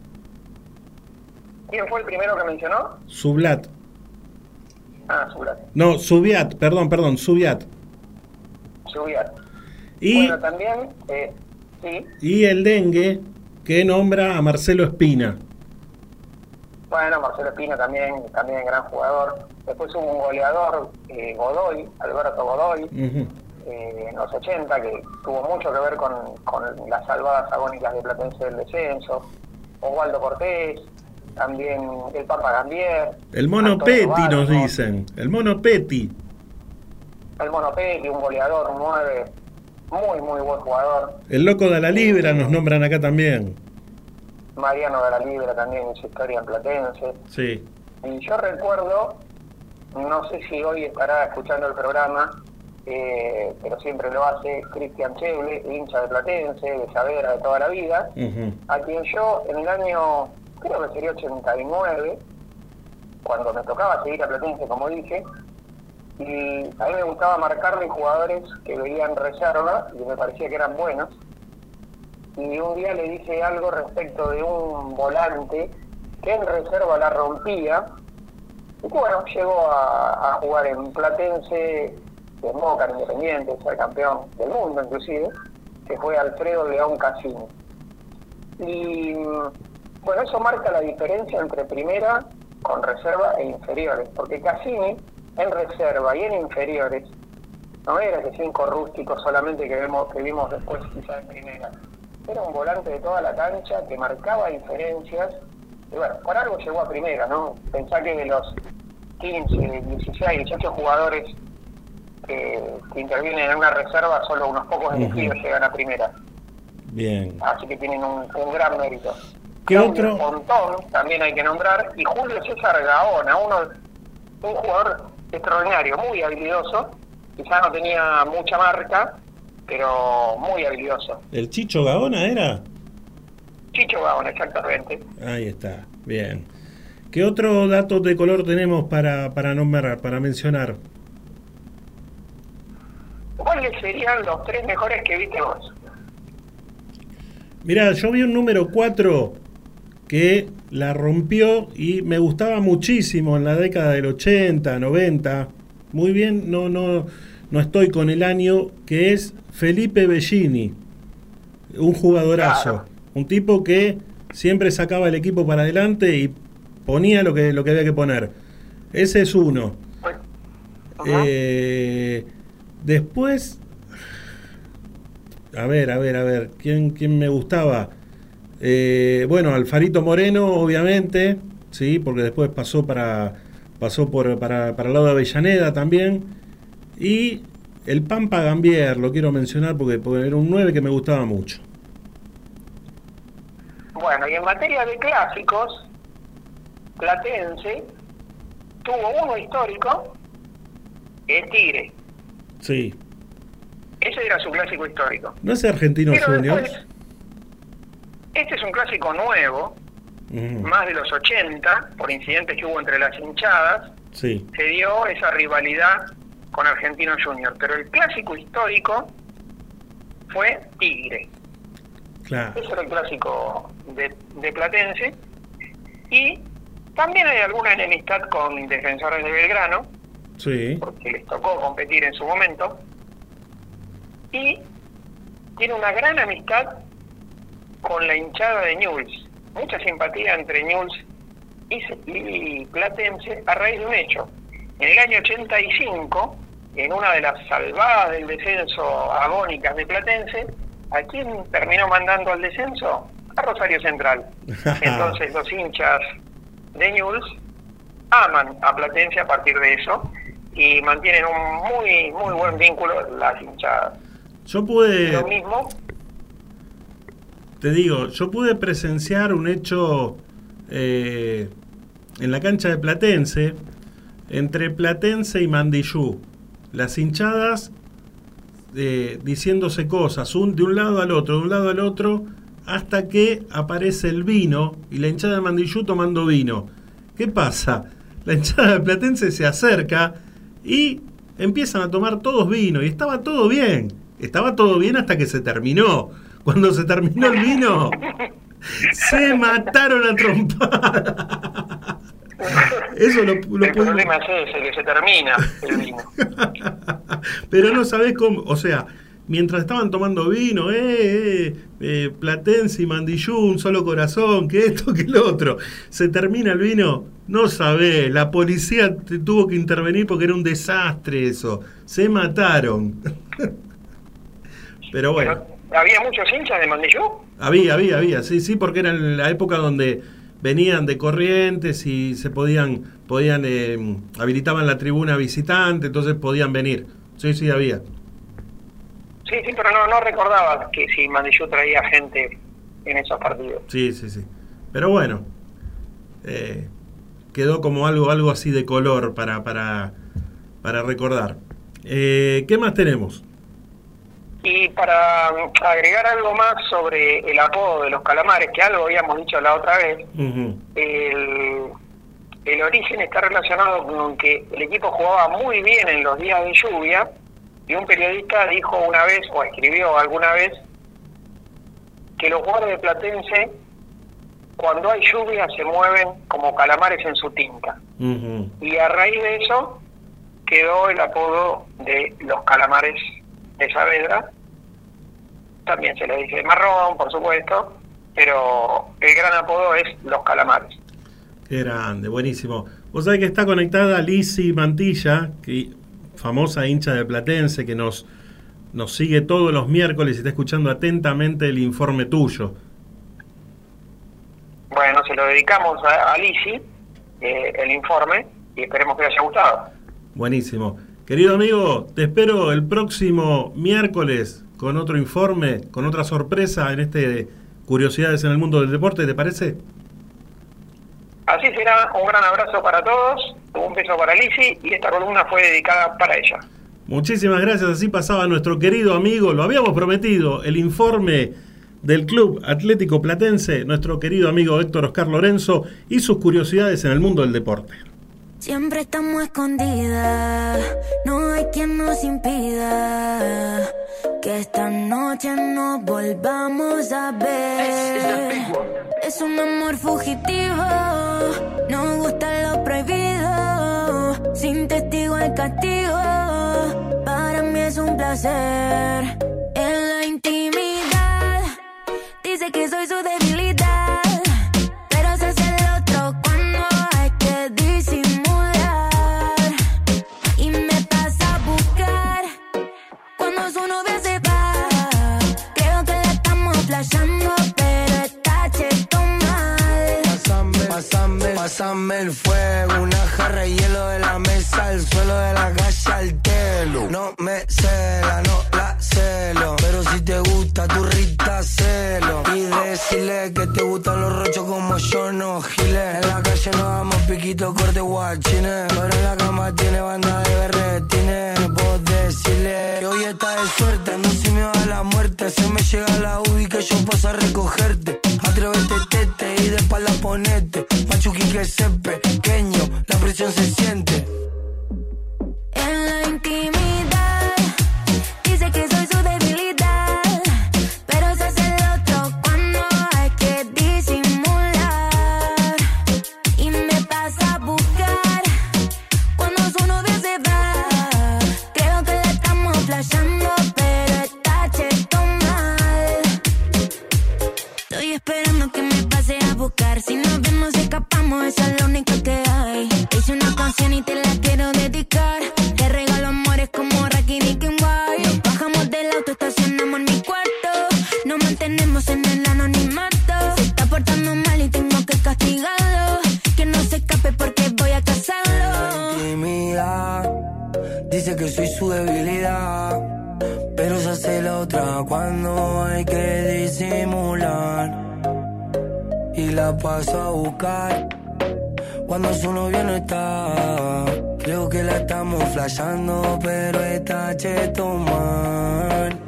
T: ¿Quién fue el primero que mencionó?
G: Sublat.
T: Ah, Zulat.
G: No, Subiat, perdón, perdón, Subiat.
T: Zubiat.
G: Y,
T: Bueno, también, eh, sí,
G: y el dengue que nombra a Marcelo Espina.
T: bueno, Marcelo Espina también, también gran jugador. Después hubo un goleador, eh, Godoy, Alberto Godoy, eh, en los 80, que tuvo mucho que ver con, con las salvadas agónicas de Platense del descenso. Osvaldo Cortés, también el Papa Gambier.
G: El mono
T: Antonio
G: Petty nos
T: Barco,
G: dicen. El mono Petty.
T: El Mono Petty, un goleador, un 9, muy, muy buen jugador.
G: El loco de la libra nos nombran acá también.
T: Mariano de la Libra también hizo historia en Platense.
G: Sí.
T: Y yo recuerdo, no sé si hoy estará escuchando el programa, eh, pero siempre lo hace, Cristian Cheble, hincha de Platense, de Saavedra de toda la vida, a quien yo en el año, creo que sería 89, cuando me tocaba seguir a Platense, como dije, y a mí me gustaba marcarle jugadores que veían reserva y me parecía que eran buenos. Y un día le dije algo respecto de un volante que en reserva la rompía. Y bueno, llegó a, jugar en Platense, en Boca, en Independiente, ser campeón del mundo inclusive, que fue Alfredo León Casini. Y bueno, eso marca la diferencia entre primera con reserva e inferiores, porque Cassini en reserva y en inferiores no era ese cinco rústico solamente que vemos que vimos después quizás en primera. Era un volante de toda la cancha que marcaba diferencias. Y bueno, por algo llegó a primera, ¿no? Pensá que de los 15, 16, 18 jugadores que, que intervienen en una reserva, solo unos pocos elegidos llegan a primera.
G: Bien.
T: Así que tienen un, un gran mérito.
G: ¿Qué otro?
T: Pontón, también hay que nombrar, y Julio César Gaona, uno, un jugador extraordinario, muy habilidoso, quizá no tenía mucha marca, pero muy habilidoso.
G: ¿El Chicho Gaona era?
T: Chicho Gaona, exactamente.
G: Ahí está, bien. ¿Qué otro dato de color tenemos para, para nombrar, para mencionar?
T: ¿Cuáles serían los tres mejores que viste vos?
G: Mirá, yo vi un número 4 que la rompió y me gustaba muchísimo en la década del 80, 90. Muy bien, no, no, no estoy con el año, que es Felipe Bellini, un jugadorazo, un tipo que siempre sacaba el equipo para adelante y ponía lo que, lo que había que poner. Ese es uno. Eh, después, a ver, a ver, a ver, ¿quién, quién me gustaba? Eh, bueno, Alfarito Moreno, obviamente, sí, porque después pasó para pasó por para, para el lado de Avellaneda también. Y el Pampa Gambier, lo quiero mencionar porque, porque era un 9 que me gustaba mucho.
T: Bueno, y en materia de clásicos, Platense tuvo uno histórico, que es Tigre.
G: Sí.
T: Ese era su clásico histórico.
G: ¿No es Argentino Juniors?
T: Este es un clásico nuevo,
G: Mm,
T: más de los 80, por incidentes que hubo entre las hinchadas,
G: sí.
T: se dio esa rivalidad con Argentino Junior. Pero el clásico histórico fue Tigre.
G: Claro.
T: Ese era el clásico de, de Platense. Y también hay alguna enemistad con defensores de Belgrano,
G: Sí.
T: porque les tocó competir en su momento. Y tiene una gran amistad con la hinchada de Newell's. Mucha simpatía entre Newell's y, Platense a raíz de un hecho. En el año 85, en una de las salvadas del descenso agónicas de Platense, ¿a quién terminó mandando al descenso? A Rosario Central. Entonces los hinchas de Newell's aman a Platense a partir de eso y mantienen un muy muy buen vínculo las hinchadas.
G: Yo pude,
T: Lo mismo,
G: te digo, yo pude presenciar un hecho eh, en la cancha de Platense entre Platense y Mandillú. Las hinchadas eh, diciéndose cosas, de un lado al otro, de un lado al otro, hasta que aparece el vino y la hinchada de Mandillú tomando vino. ¿Qué pasa? La hinchada de Platense se acerca y empiezan a tomar todos vino y estaba todo bien. Estaba todo bien hasta que se terminó. Cuando se terminó el vino, se mataron a trompada. Eso lo, lo
T: el problema es ese, que se termina el vino.
G: Pero no sabés cómo, o sea, mientras estaban tomando vino, eh, eh, eh, Platense y Mandillú, un solo corazón, que esto, que lo otro, se termina el vino, no sabés, la policía te- tuvo que intervenir porque era un desastre eso, se mataron. Pero bueno,
T: ¿Había muchos hinchas de Mandillú?
G: había, había, había, sí, sí, porque era en la época donde venían de Corrientes y se podían, podían, eh, habilitaban la tribuna visitante, entonces podían venir. Sí, sí, había.
T: Sí, sí, pero no, no recordaba que si Mandillú traía gente en esos partidos.
G: Sí, sí, sí. Pero bueno, eh, quedó como algo, algo así de color para, para, para recordar. Eh, ¿Qué más tenemos?
T: Y para mm, agregar algo más sobre el apodo de los calamares, que algo habíamos dicho la otra vez, el, el origen está relacionado con que el equipo jugaba muy bien en los días de lluvia y un periodista dijo una vez, o escribió alguna vez, que los jugadores de Platense, cuando hay lluvia, se mueven como calamares en su tinta. Y a raíz de eso quedó el apodo de los calamares de Saavedra. También se le dice marrón, por supuesto, pero el gran apodo es los calamares.
G: Qué grande, buenísimo. Vos sabés que está conectada Lizzy Mantilla, que famosa hincha de Platense que nos, nos sigue todos los miércoles y está escuchando atentamente el informe tuyo.
T: Bueno, se lo dedicamos a, a Lisi, eh, el informe, y esperemos que le haya gustado.
G: Buenísimo. Querido amigo, te espero el próximo miércoles con otro informe, con otra sorpresa en este Curiosidades en el mundo del deporte, ¿te parece?
T: Así será, un gran abrazo para todos, un beso para Lisi, y esta columna fue dedicada para ella.
G: Muchísimas gracias. Así pasaba nuestro querido amigo, lo habíamos prometido, el informe del Club Atlético Platense, nuestro querido amigo Héctor Oscar Lorenzo y sus curiosidades en el mundo del deporte.
R: Siempre estamos escondidas, no hay quien nos impida que esta noche nos volvamos a ver. Es un amor fugitivo, nos gusta lo prohibido, sin testigo el castigo. Para mí es un placer. En la intimidad, dice que soy su debilidad.
Q: Pásame, el fuego, una jarra de hielo de la mesa al suelo de la calle al telo. No me cela, no la celo, pero si te gusta tu rita celo. Y decirle que te gustan los rochos como yo, no giles. En la calle nos damos piquito, corte guachines, pero en la cama tiene banda de berretines. Vos decirle que hoy está de suerte, no si me va la muerte. Se me llega la UBI que yo paso a recogerte. Atrévete, tete y de espalda ponete. Machuqui que se pequeño, la presión se siente.
R: En la intimidad, Si nos vemos, escapamos, esa es la única que hay. Hice una canción y te la quiero dedicar. Te regalo amores como and White. Nos bajamos del auto, estacionamos en mi cuarto. Nos mantenemos en el anonimato. Se está portando mal y tengo que castigarlo. Que no se escape porque voy a casarlo.
Q: Intimidad, dice que soy su debilidad. Pero se hace la otra cuando hay que disimular. La paso a buscar cuando su novio no está. Creo que la estamos flasheando, pero está cheto mal.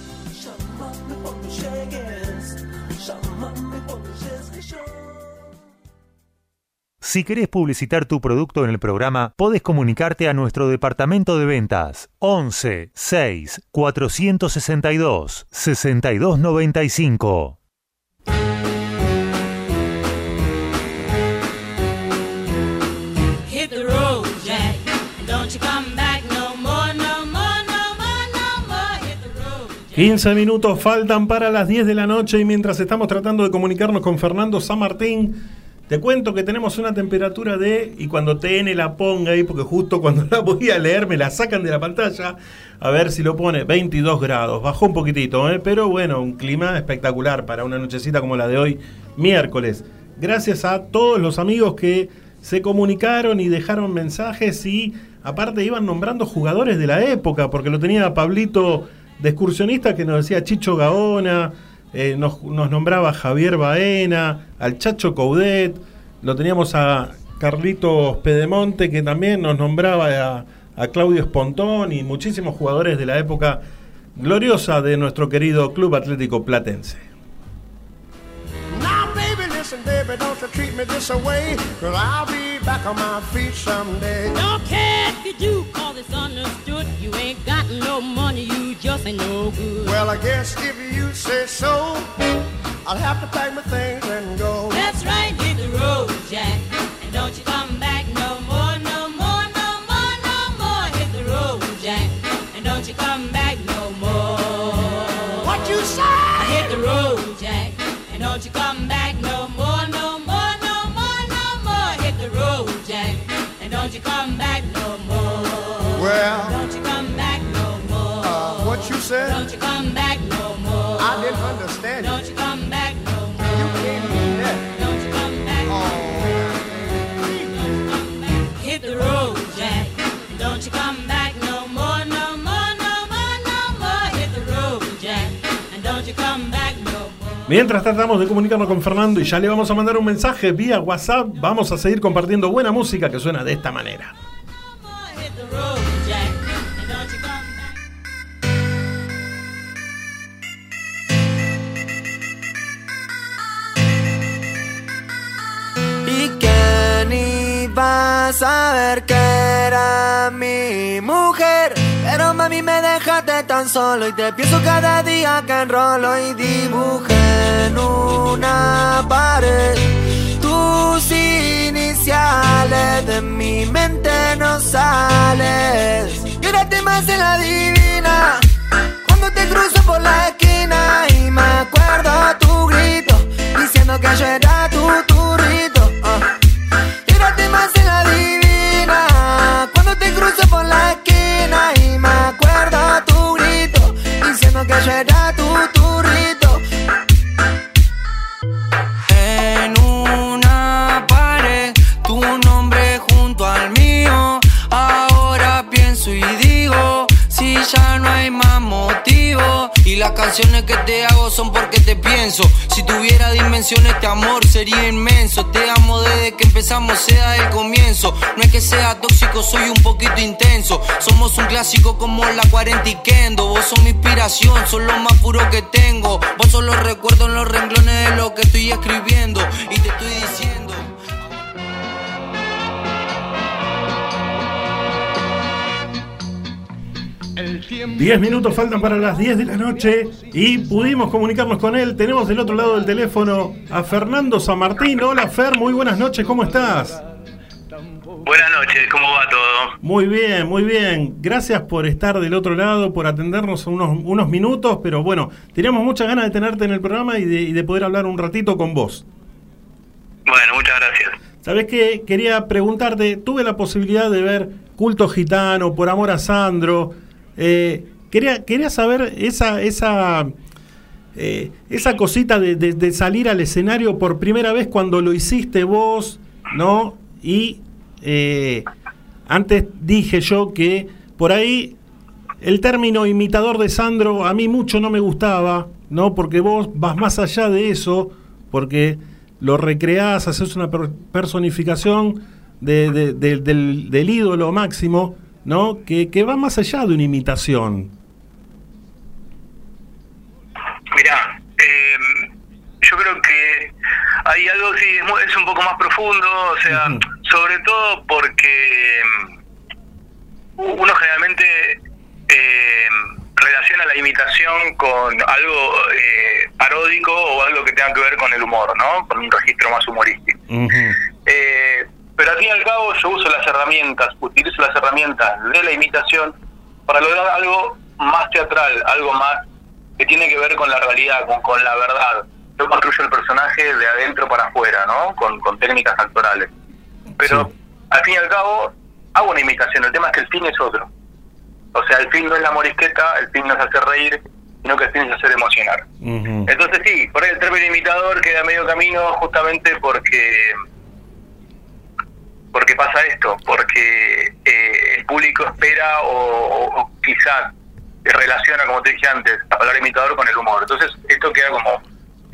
A: Si querés publicitar tu producto en el programa, podés comunicarte a nuestro departamento de ventas 11 6 462 6295.
E: Hit the road, Jack. Don't you come back no more, no more, no more, no more. Hit the road.
G: 15 minutos faltan para las 10 de la noche y mientras estamos tratando de comunicarnos con Fernando San Martín, te cuento que tenemos una temperatura de, y cuando TN la ponga ahí, porque justo cuando la voy a leer me la sacan de la pantalla, a ver si lo pone 22 grados, bajó un poquitito, ¿eh? pero bueno, un clima espectacular para una nochecita como la de hoy, miércoles. Gracias a todos los amigos que se comunicaron y dejaron mensajes y aparte iban nombrando jugadores de la época, porque lo tenía Pablito de excursionista que nos decía Chicho Gaona, eh, nos, nombraba Javier Baena, al Chacho Coudet, lo teníamos a Carlitos Pedemonte que también nos nombraba a, a Claudio Espontón y muchísimos jugadores de la época gloriosa de nuestro querido Club Atlético Platense.
U: Now, baby, don't you treat me this way, cause I'll be back on my feet someday.
E: Don't care if you do, cause it's understood. You ain't got no money, you just ain't no good.
U: Well, I guess if you say so, I'll have to pack my things and go.
E: That's right, hit the road, Jack.
G: Mientras tratamos de comunicarnos con Fernando y ya le vamos a mandar un mensaje vía WhatsApp, vamos a seguir compartiendo buena música que suena de esta manera.
F: ¿Y quién iba a saber que era mi mujer? Mami me dejaste tan solo y te pienso cada día que enrolo y dibujé en una pared tus iniciales de mi mente no sales. Quédate más en la divina cuando te cruzo por la esquina y me acuerdo tu grito diciendo que yo era tu turrito. ah. Tírate más en la divina cuando te cruzo por la esquina y que yo era las canciones que te hago son porque te pienso. Si tuviera dimensiones, este amor sería inmenso. Te amo desde que empezamos, sea el comienzo. No es que sea tóxico, soy un poquito intenso. Somos un clásico como la 40 y Kendo. Vos sos mi inspiración, sos lo más puro que tengo. Vos sos los recuerdos en los renglones de lo que estoy escribiendo. Y te estoy diciendo.
G: 10 minutos faltan para las 10 de la noche y pudimos comunicarnos con él. Tenemos del otro lado del teléfono a Fernando San Martín. Hola Fer, muy buenas noches, ¿cómo estás?
V: Buenas noches, ¿cómo va todo?
G: Muy bien, muy bien. Gracias por estar del otro lado, por atendernos unos, unos minutos, pero bueno, teníamos muchas ganas de tenerte en el programa y de, y de poder hablar un ratito con vos.
V: Bueno, muchas gracias.
G: ¿Sabés qué? Quería preguntarte, tuve la posibilidad de ver Culto Gitano, Por Amor a Sandro. Eh, quería, quería saber esa, esa, eh, esa cosita de, de- salir al escenario por primera vez cuando lo hiciste vos, ¿no? Y eh, antes dije yo que por ahí el término imitador de Sandro a mí mucho no me gustaba, ¿no? Porque vos vas más allá de eso, porque lo recreás, haces una per- personificación de- de- de- del, del ídolo máximo, ¿no? Que, que va más allá de una imitación.
V: Mirá, eh, yo creo que hay algo sí, es, es un poco más profundo, o sea, sobre todo porque mm, uno generalmente eh, relaciona la imitación con algo eh, paródico o algo que tenga que ver con el humor, ¿no? Con un registro más humorístico. Eh, pero al fin y al cabo yo uso las herramientas, utilizo las herramientas de la imitación para lograr algo más teatral, algo más que tiene que ver con la realidad, con, con la verdad. Yo construyo el personaje de adentro para afuera, ¿no? Con, con técnicas actorales. Pero al fin y al cabo hago una imitación, el tema es que el fin es otro. O sea, el fin no es la morisqueta, el fin no es hacer reír, sino que el fin es hacer emocionar. Entonces sí, por ahí el término imitador queda medio camino justamente porque porque pasa esto, porque eh, el público espera o, quizás relaciona, como te dije antes, la palabra imitador con el humor. Entonces esto queda como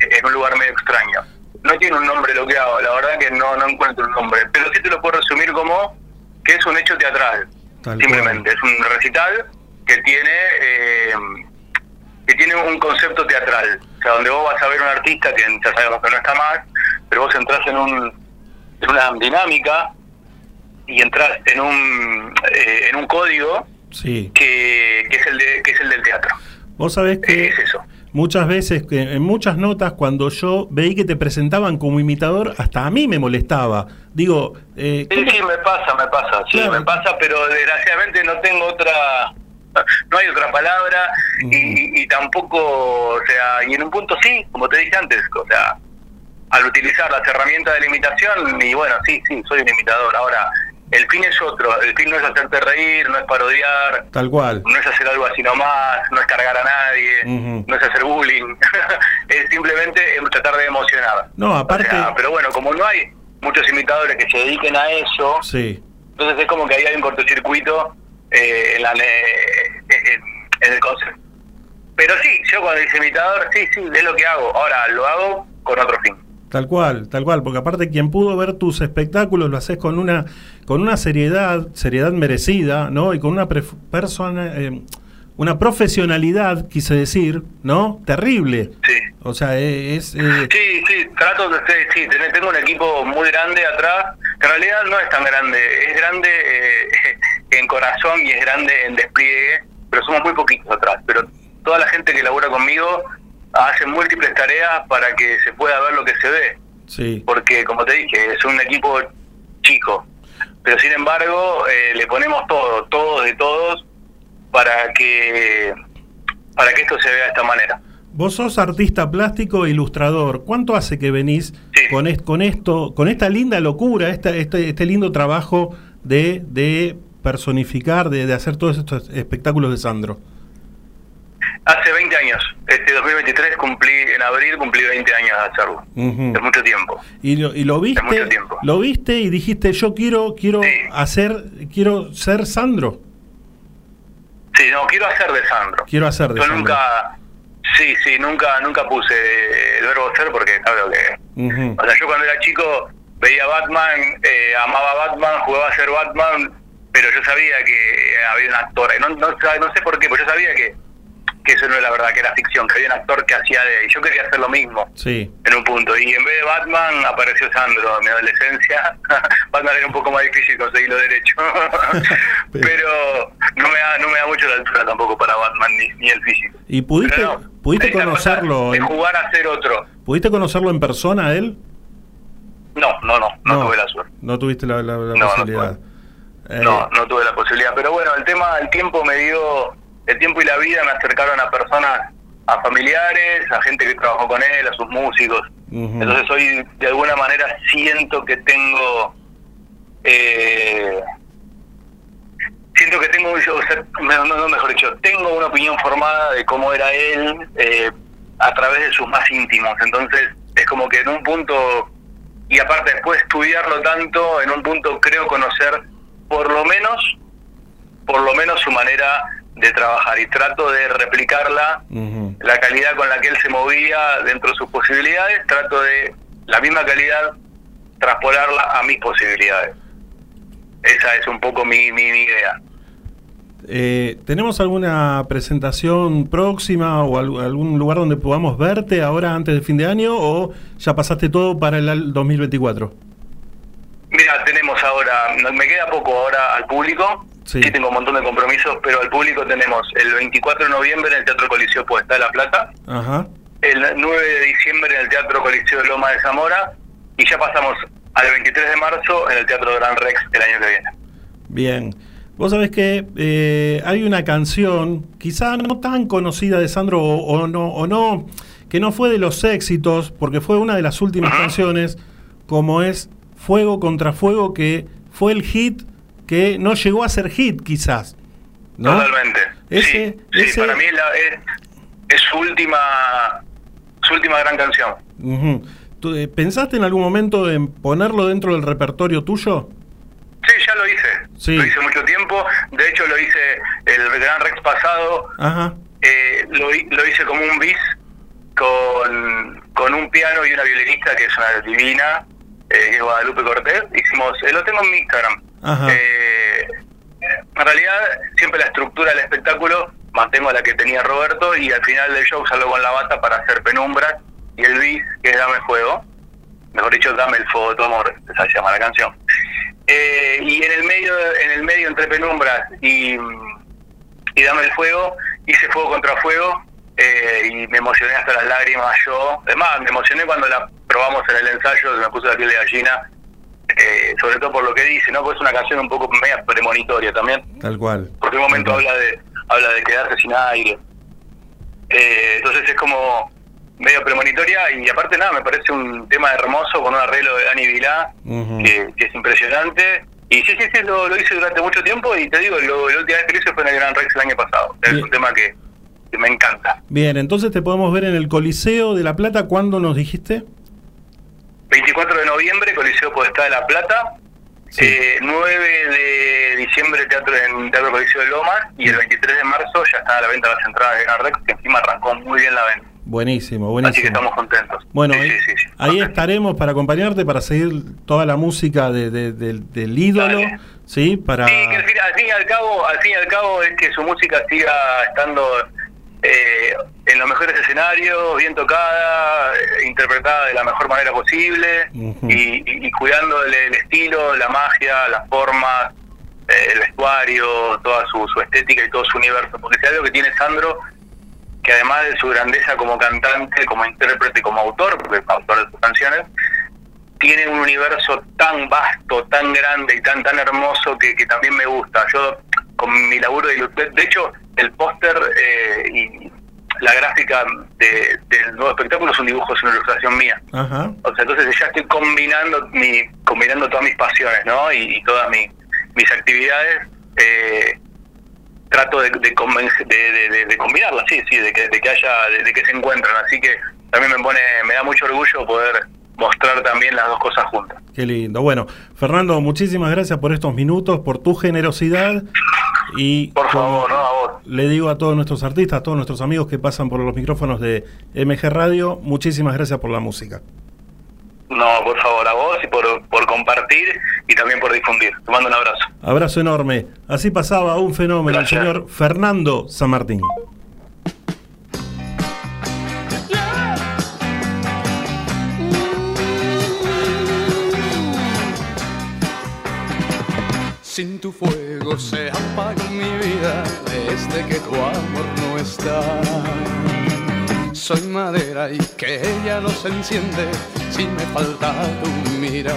V: en un lugar medio extraño. No tiene un nombre lo que hago, la verdad que no, no encuentro un nombre, pero sí te lo puedo resumir como que es un hecho teatral.
G: Tal
V: Simplemente, es un recital que tiene eh, que tiene un concepto teatral. O sea, donde vos vas a ver un artista que ya sabemos que no está más, pero vos entras en, un, en una dinámica y entras en un, eh, en un código
G: Sí.
V: que, que es el de, que es el del teatro.
G: Vos sabés que muchas veces, que en muchas notas, cuando yo veí que te presentaban como imitador, hasta a mí me molestaba. Digo, eh,
V: Sí, sí, me pasa, me pasa, sí, me pasa, pero desgraciadamente no tengo otra, no hay otra palabra y, y tampoco, o sea, y en un punto sí, como te dije antes, o sea, al utilizar las herramientas de la imitación, y bueno, sí, sí, soy un imitador. Ahora, el fin es otro, el fin no es hacerte reír, no es parodiar,
G: tal cual.
V: no es hacer algo así nomás, no es cargar a nadie, no es hacer bullying, es simplemente tratar de emocionar.
G: No, aparte-
V: O sea, pero bueno, como no hay muchos imitadores que se dediquen a eso,
G: Sí.
V: entonces es como que ahí hay un cortocircuito eh, en, la, eh, en, en el concepto. Pero sí, yo cuando dice imitador, sí, sí, es lo que hago. Ahora lo hago con otro fin.
G: Tal cual, tal cual, porque aparte quien pudo ver tus espectáculos lo haces con una con una seriedad, seriedad merecida, ¿no? Y con una persona eh, una profesionalidad, quise decir, ¿no? Terrible.
V: Sí.
G: O sea, eh, es eh,
V: Sí, sí, trato de sí, sí, ten- tengo un equipo muy grande atrás, que en realidad no es tan grande, es grande eh, en corazón y es grande en despliegue, pero somos muy poquitos atrás, pero toda la gente que labora conmigo hace múltiples tareas para que se pueda ver lo que se ve,
G: sí.
V: porque como te dije, es un equipo chico, pero sin embargo eh, le ponemos todo, todos de todos, para que para que esto se vea de esta manera.
G: Vos sos artista plástico e ilustrador. ¿Cuánto hace que venís con, est- con esto, con esta linda locura, esta- este, este lindo trabajo de, de personificar, de, de hacer todos estos espectáculos de Sandro?
V: Hace 20 años, este 2023 cumplí, en abril cumplí 20 años de hacerlo.
G: Ujú.
V: Es mucho tiempo.
G: Y lo, y lo viste,
V: mucho tiempo.
G: lo viste y dijiste yo quiero, quiero hacer, quiero ser Sandro,
V: Sí, no, quiero hacer de Sandro.
G: quiero hacer de
V: Yo
G: Sandro.
V: nunca, sí, sí, nunca, nunca puse el verbo ser porque claro que, o sea, yo cuando era chico veía Batman, eh, amaba Batman, jugaba a ser Batman, pero yo sabía que había un actor, no, no, no sé por qué, pero yo sabía que, que eso no era la verdad, que era ficción, que había un actor que hacía de, y yo quería hacer lo mismo.
G: Sí.
V: en un punto. Y en vez de Batman apareció Sandro en mi adolescencia. Batman era un poco más difícil conseguirlo derecho. Pero no me, da, no me da mucho la altura tampoco para Batman ni, ni el físico.
G: ¿Y pudiste, pudiste conocerlo?
V: de jugar a ser otro.
G: ¿Pudiste conocerlo en persona él?
V: No, no, no, no, tuve la suerte.
G: No tuviste la, la- la
V: No, no
G: posibilidad. Eh,
V: No, no tuve la posibilidad. Pero bueno, el tema, el tiempo me dio, el tiempo y la vida me acercaron a personas, a familiares, a gente que trabajó con él, a sus músicos. Entonces hoy de alguna manera siento que tengo eh, siento que tengo o sea, no, no, no, mejor dicho tengo una opinión formada de cómo era él eh, a través de sus más íntimos entonces es como que en un punto y aparte después de estudiarlo tanto en un punto creo conocer por lo menos por lo menos su manera de trabajar y trato de replicarla la calidad con la que él se movía dentro de sus posibilidades, trato de la misma calidad traspolarla a mis posibilidades. Esa es un poco mi, mi, mi idea.
G: Eh, ¿Tenemos alguna presentación próxima o al- algún lugar donde podamos verte ahora antes del fin de año o ya pasaste todo para el al- 2024?
V: Mira, tenemos ahora, me queda poco ahora al público,
G: Sí.
V: sí. tengo un montón de compromisos, pero al público tenemos el 24 de noviembre en el Teatro Coliseo Puesta de La Plata,
G: Ajá.
V: el 9 de diciembre en el Teatro Coliseo Loma de Zamora y ya pasamos al 23 de marzo en el Teatro Gran Rex el año que viene.
G: Bien. Vos sabés que eh, hay una canción, quizá no tan conocida de Sandro o, o no, o no, que no fue de los éxitos, porque fue una de las últimas canciones, como es Fuego contra Fuego, que fue el hit que no llegó a ser hit, quizás. ¿no?
V: Totalmente.
G: Ese,
V: Sí,
G: ese-
V: para mí es, la- es, es su última su última gran canción.
G: ¿Tú, eh, ¿Pensaste en algún momento en ponerlo dentro del repertorio tuyo?
V: Sí, ya lo hice.
G: Sí.
V: Lo hice mucho tiempo. De hecho, lo hice el Gran Rex pasado.
G: Ajá.
V: eh, lo, lo hice como un bis con, con un piano y una violinista que es una divina, eh, Guadalupe Cortés. Hicimos, eh, lo tengo en mi Instagram. Eh, en realidad siempre la estructura del espectáculo mantengo la que tenía Roberto y al final del show salgo con la bata para hacer penumbras y el bis que es Dame Fuego, mejor dicho Dame el Fuego de tu amor, esa se llama la canción. Eh, y en el medio, en el medio entre penumbras y, y Dame el Fuego, hice Fuego contra Fuego eh, y me emocioné hasta las lágrimas yo. Además, me emocioné cuando la probamos en el ensayo, me puse la piel de gallina, eh, sobre todo por lo que dice, ¿no? Porque es una canción un poco media premonitoria también,
G: Tal cual.
V: porque en un momento habla de habla de quedarse sin aire. Eh, entonces es como medio premonitoria y aparte nada, me parece un tema hermoso con un arreglo de Dani Vilá que, que es impresionante. Y sí, sí, sí, lo, lo hice durante mucho tiempo y te digo, lo, la última vez que lo hice fue en el Gran Rex el año pasado. Es un tema que, que me encanta.
G: Bien, entonces te podemos ver en el Coliseo de La Plata. ¿Cuándo nos dijiste?
V: 24 de noviembre, Coliseo Podestá de La Plata. Eh, 9 de diciembre, Teatro en Teatro Coliseo de Lomas. Y el 23 de marzo ya están a la venta las entradas de Gran Rex, que encima arrancó muy bien la venta.
G: Buenísimo,
V: Así que
G: buenísimo.
V: estamos contentos.
G: Bueno,
V: Sí,
G: ahí,
V: sí, sí, sí.
G: ahí estaremos para acompañarte, para seguir toda la música de- de- del- del ídolo, ¿sí? Para...
V: Sí, que al fin, al fin y al cabo, al fin y al cabo es que su música siga estando eh, en los mejores escenarios, bien tocada, eh, interpretada de la mejor manera posible y, y- y cuidando el, el estilo, la magia, las formas, eh, el vestuario, toda su, su estética y todo su universo. Porque si algo que tiene Sandro, que además de su grandeza como cantante, como intérprete, como autor, porque es autor de sus canciones, tiene un universo tan vasto, tan grande y tan tan hermoso que, que también me gusta. Yo con mi laburo de de hecho el póster eh, y la gráfica de- del nuevo espectáculo es un dibujo, es una ilustración mía.
G: Ajá.
V: O sea, entonces ya estoy combinando mi, combinando todas mis pasiones, ¿no? Y, y todas mi- mis actividades. eh, trato de, de, convencer- de, de- combinarlas, sí, sí, de que, de que haya, de, de que se encuentran. Así que también me pone, me da mucho orgullo poder mostrar también las dos cosas juntas.
G: Qué lindo. Bueno, Fernando, muchísimas gracias por estos minutos, por tu generosidad. Y
V: por favor, no, a vos.
G: Le digo a todos nuestros artistas, a todos nuestros amigos que pasan por los micrófonos de MG Radio, muchísimas gracias por la música.
V: No, por favor, a vos y por, por compartir y también por difundir. Te mando un abrazo.
G: Abrazo enorme. Así pasaba un fenómeno, el señor Fernando San Martín.
W: Sin tu fuego se apaga mi vida desde que tu amor no está. Soy madera y que ella no se enciende si me falta tu mirar.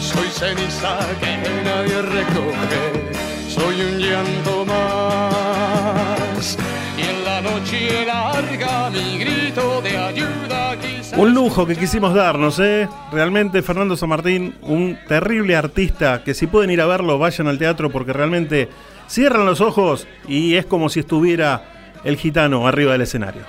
W: Soy ceniza que nadie recoge, soy un llanto más. Y en la noche larga mi grito.
G: Un lujo que quisimos darnos, ¿eh? Realmente Fernando San Martín, un terrible artista, que si pueden ir a verlo, vayan al teatro porque realmente cierran los ojos y es como si estuviera el gitano arriba del escenario.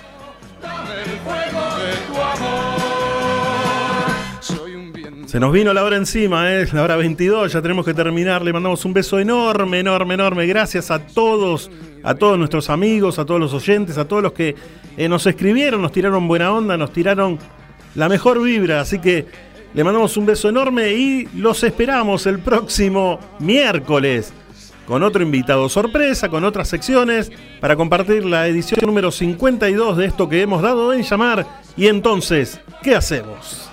G: Se nos vino la hora encima, ¿eh? la hora 22, ya tenemos que terminar. Le mandamos un beso enorme, enorme, enorme. Gracias a todos, a todos nuestros amigos, a todos los oyentes, a todos los que eh, nos escribieron, nos tiraron buena onda, nos tiraron la mejor vibra. Así que le mandamos un beso enorme y los esperamos el próximo miércoles con otro invitado sorpresa, con otras secciones, para compartir la edición número 52 de esto que hemos dado en llamar. Y entonces, ¿qué hacemos?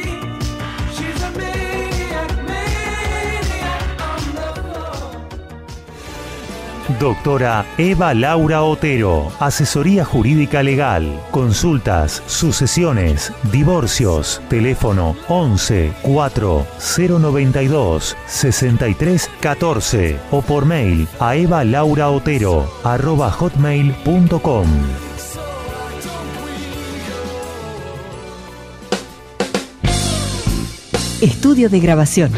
A: Doctora Eva Laura Otero, asesoría jurídica legal, consultas, sucesiones, divorcios, teléfono 11 4 092 63 14 o por mail a evalauraotero arroba hotmail.com.
X: Estudio de grabación.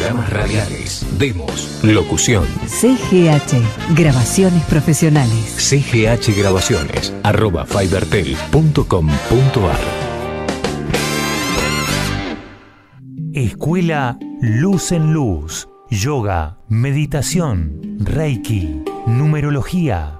Y: Programas radiales, demos, locución.
X: CGH. Grabaciones profesionales.
Y: CGH Grabaciones, arroba fibertel.com.ar.
A: Escuela Luz en Luz. Yoga, meditación, Reiki, numerología,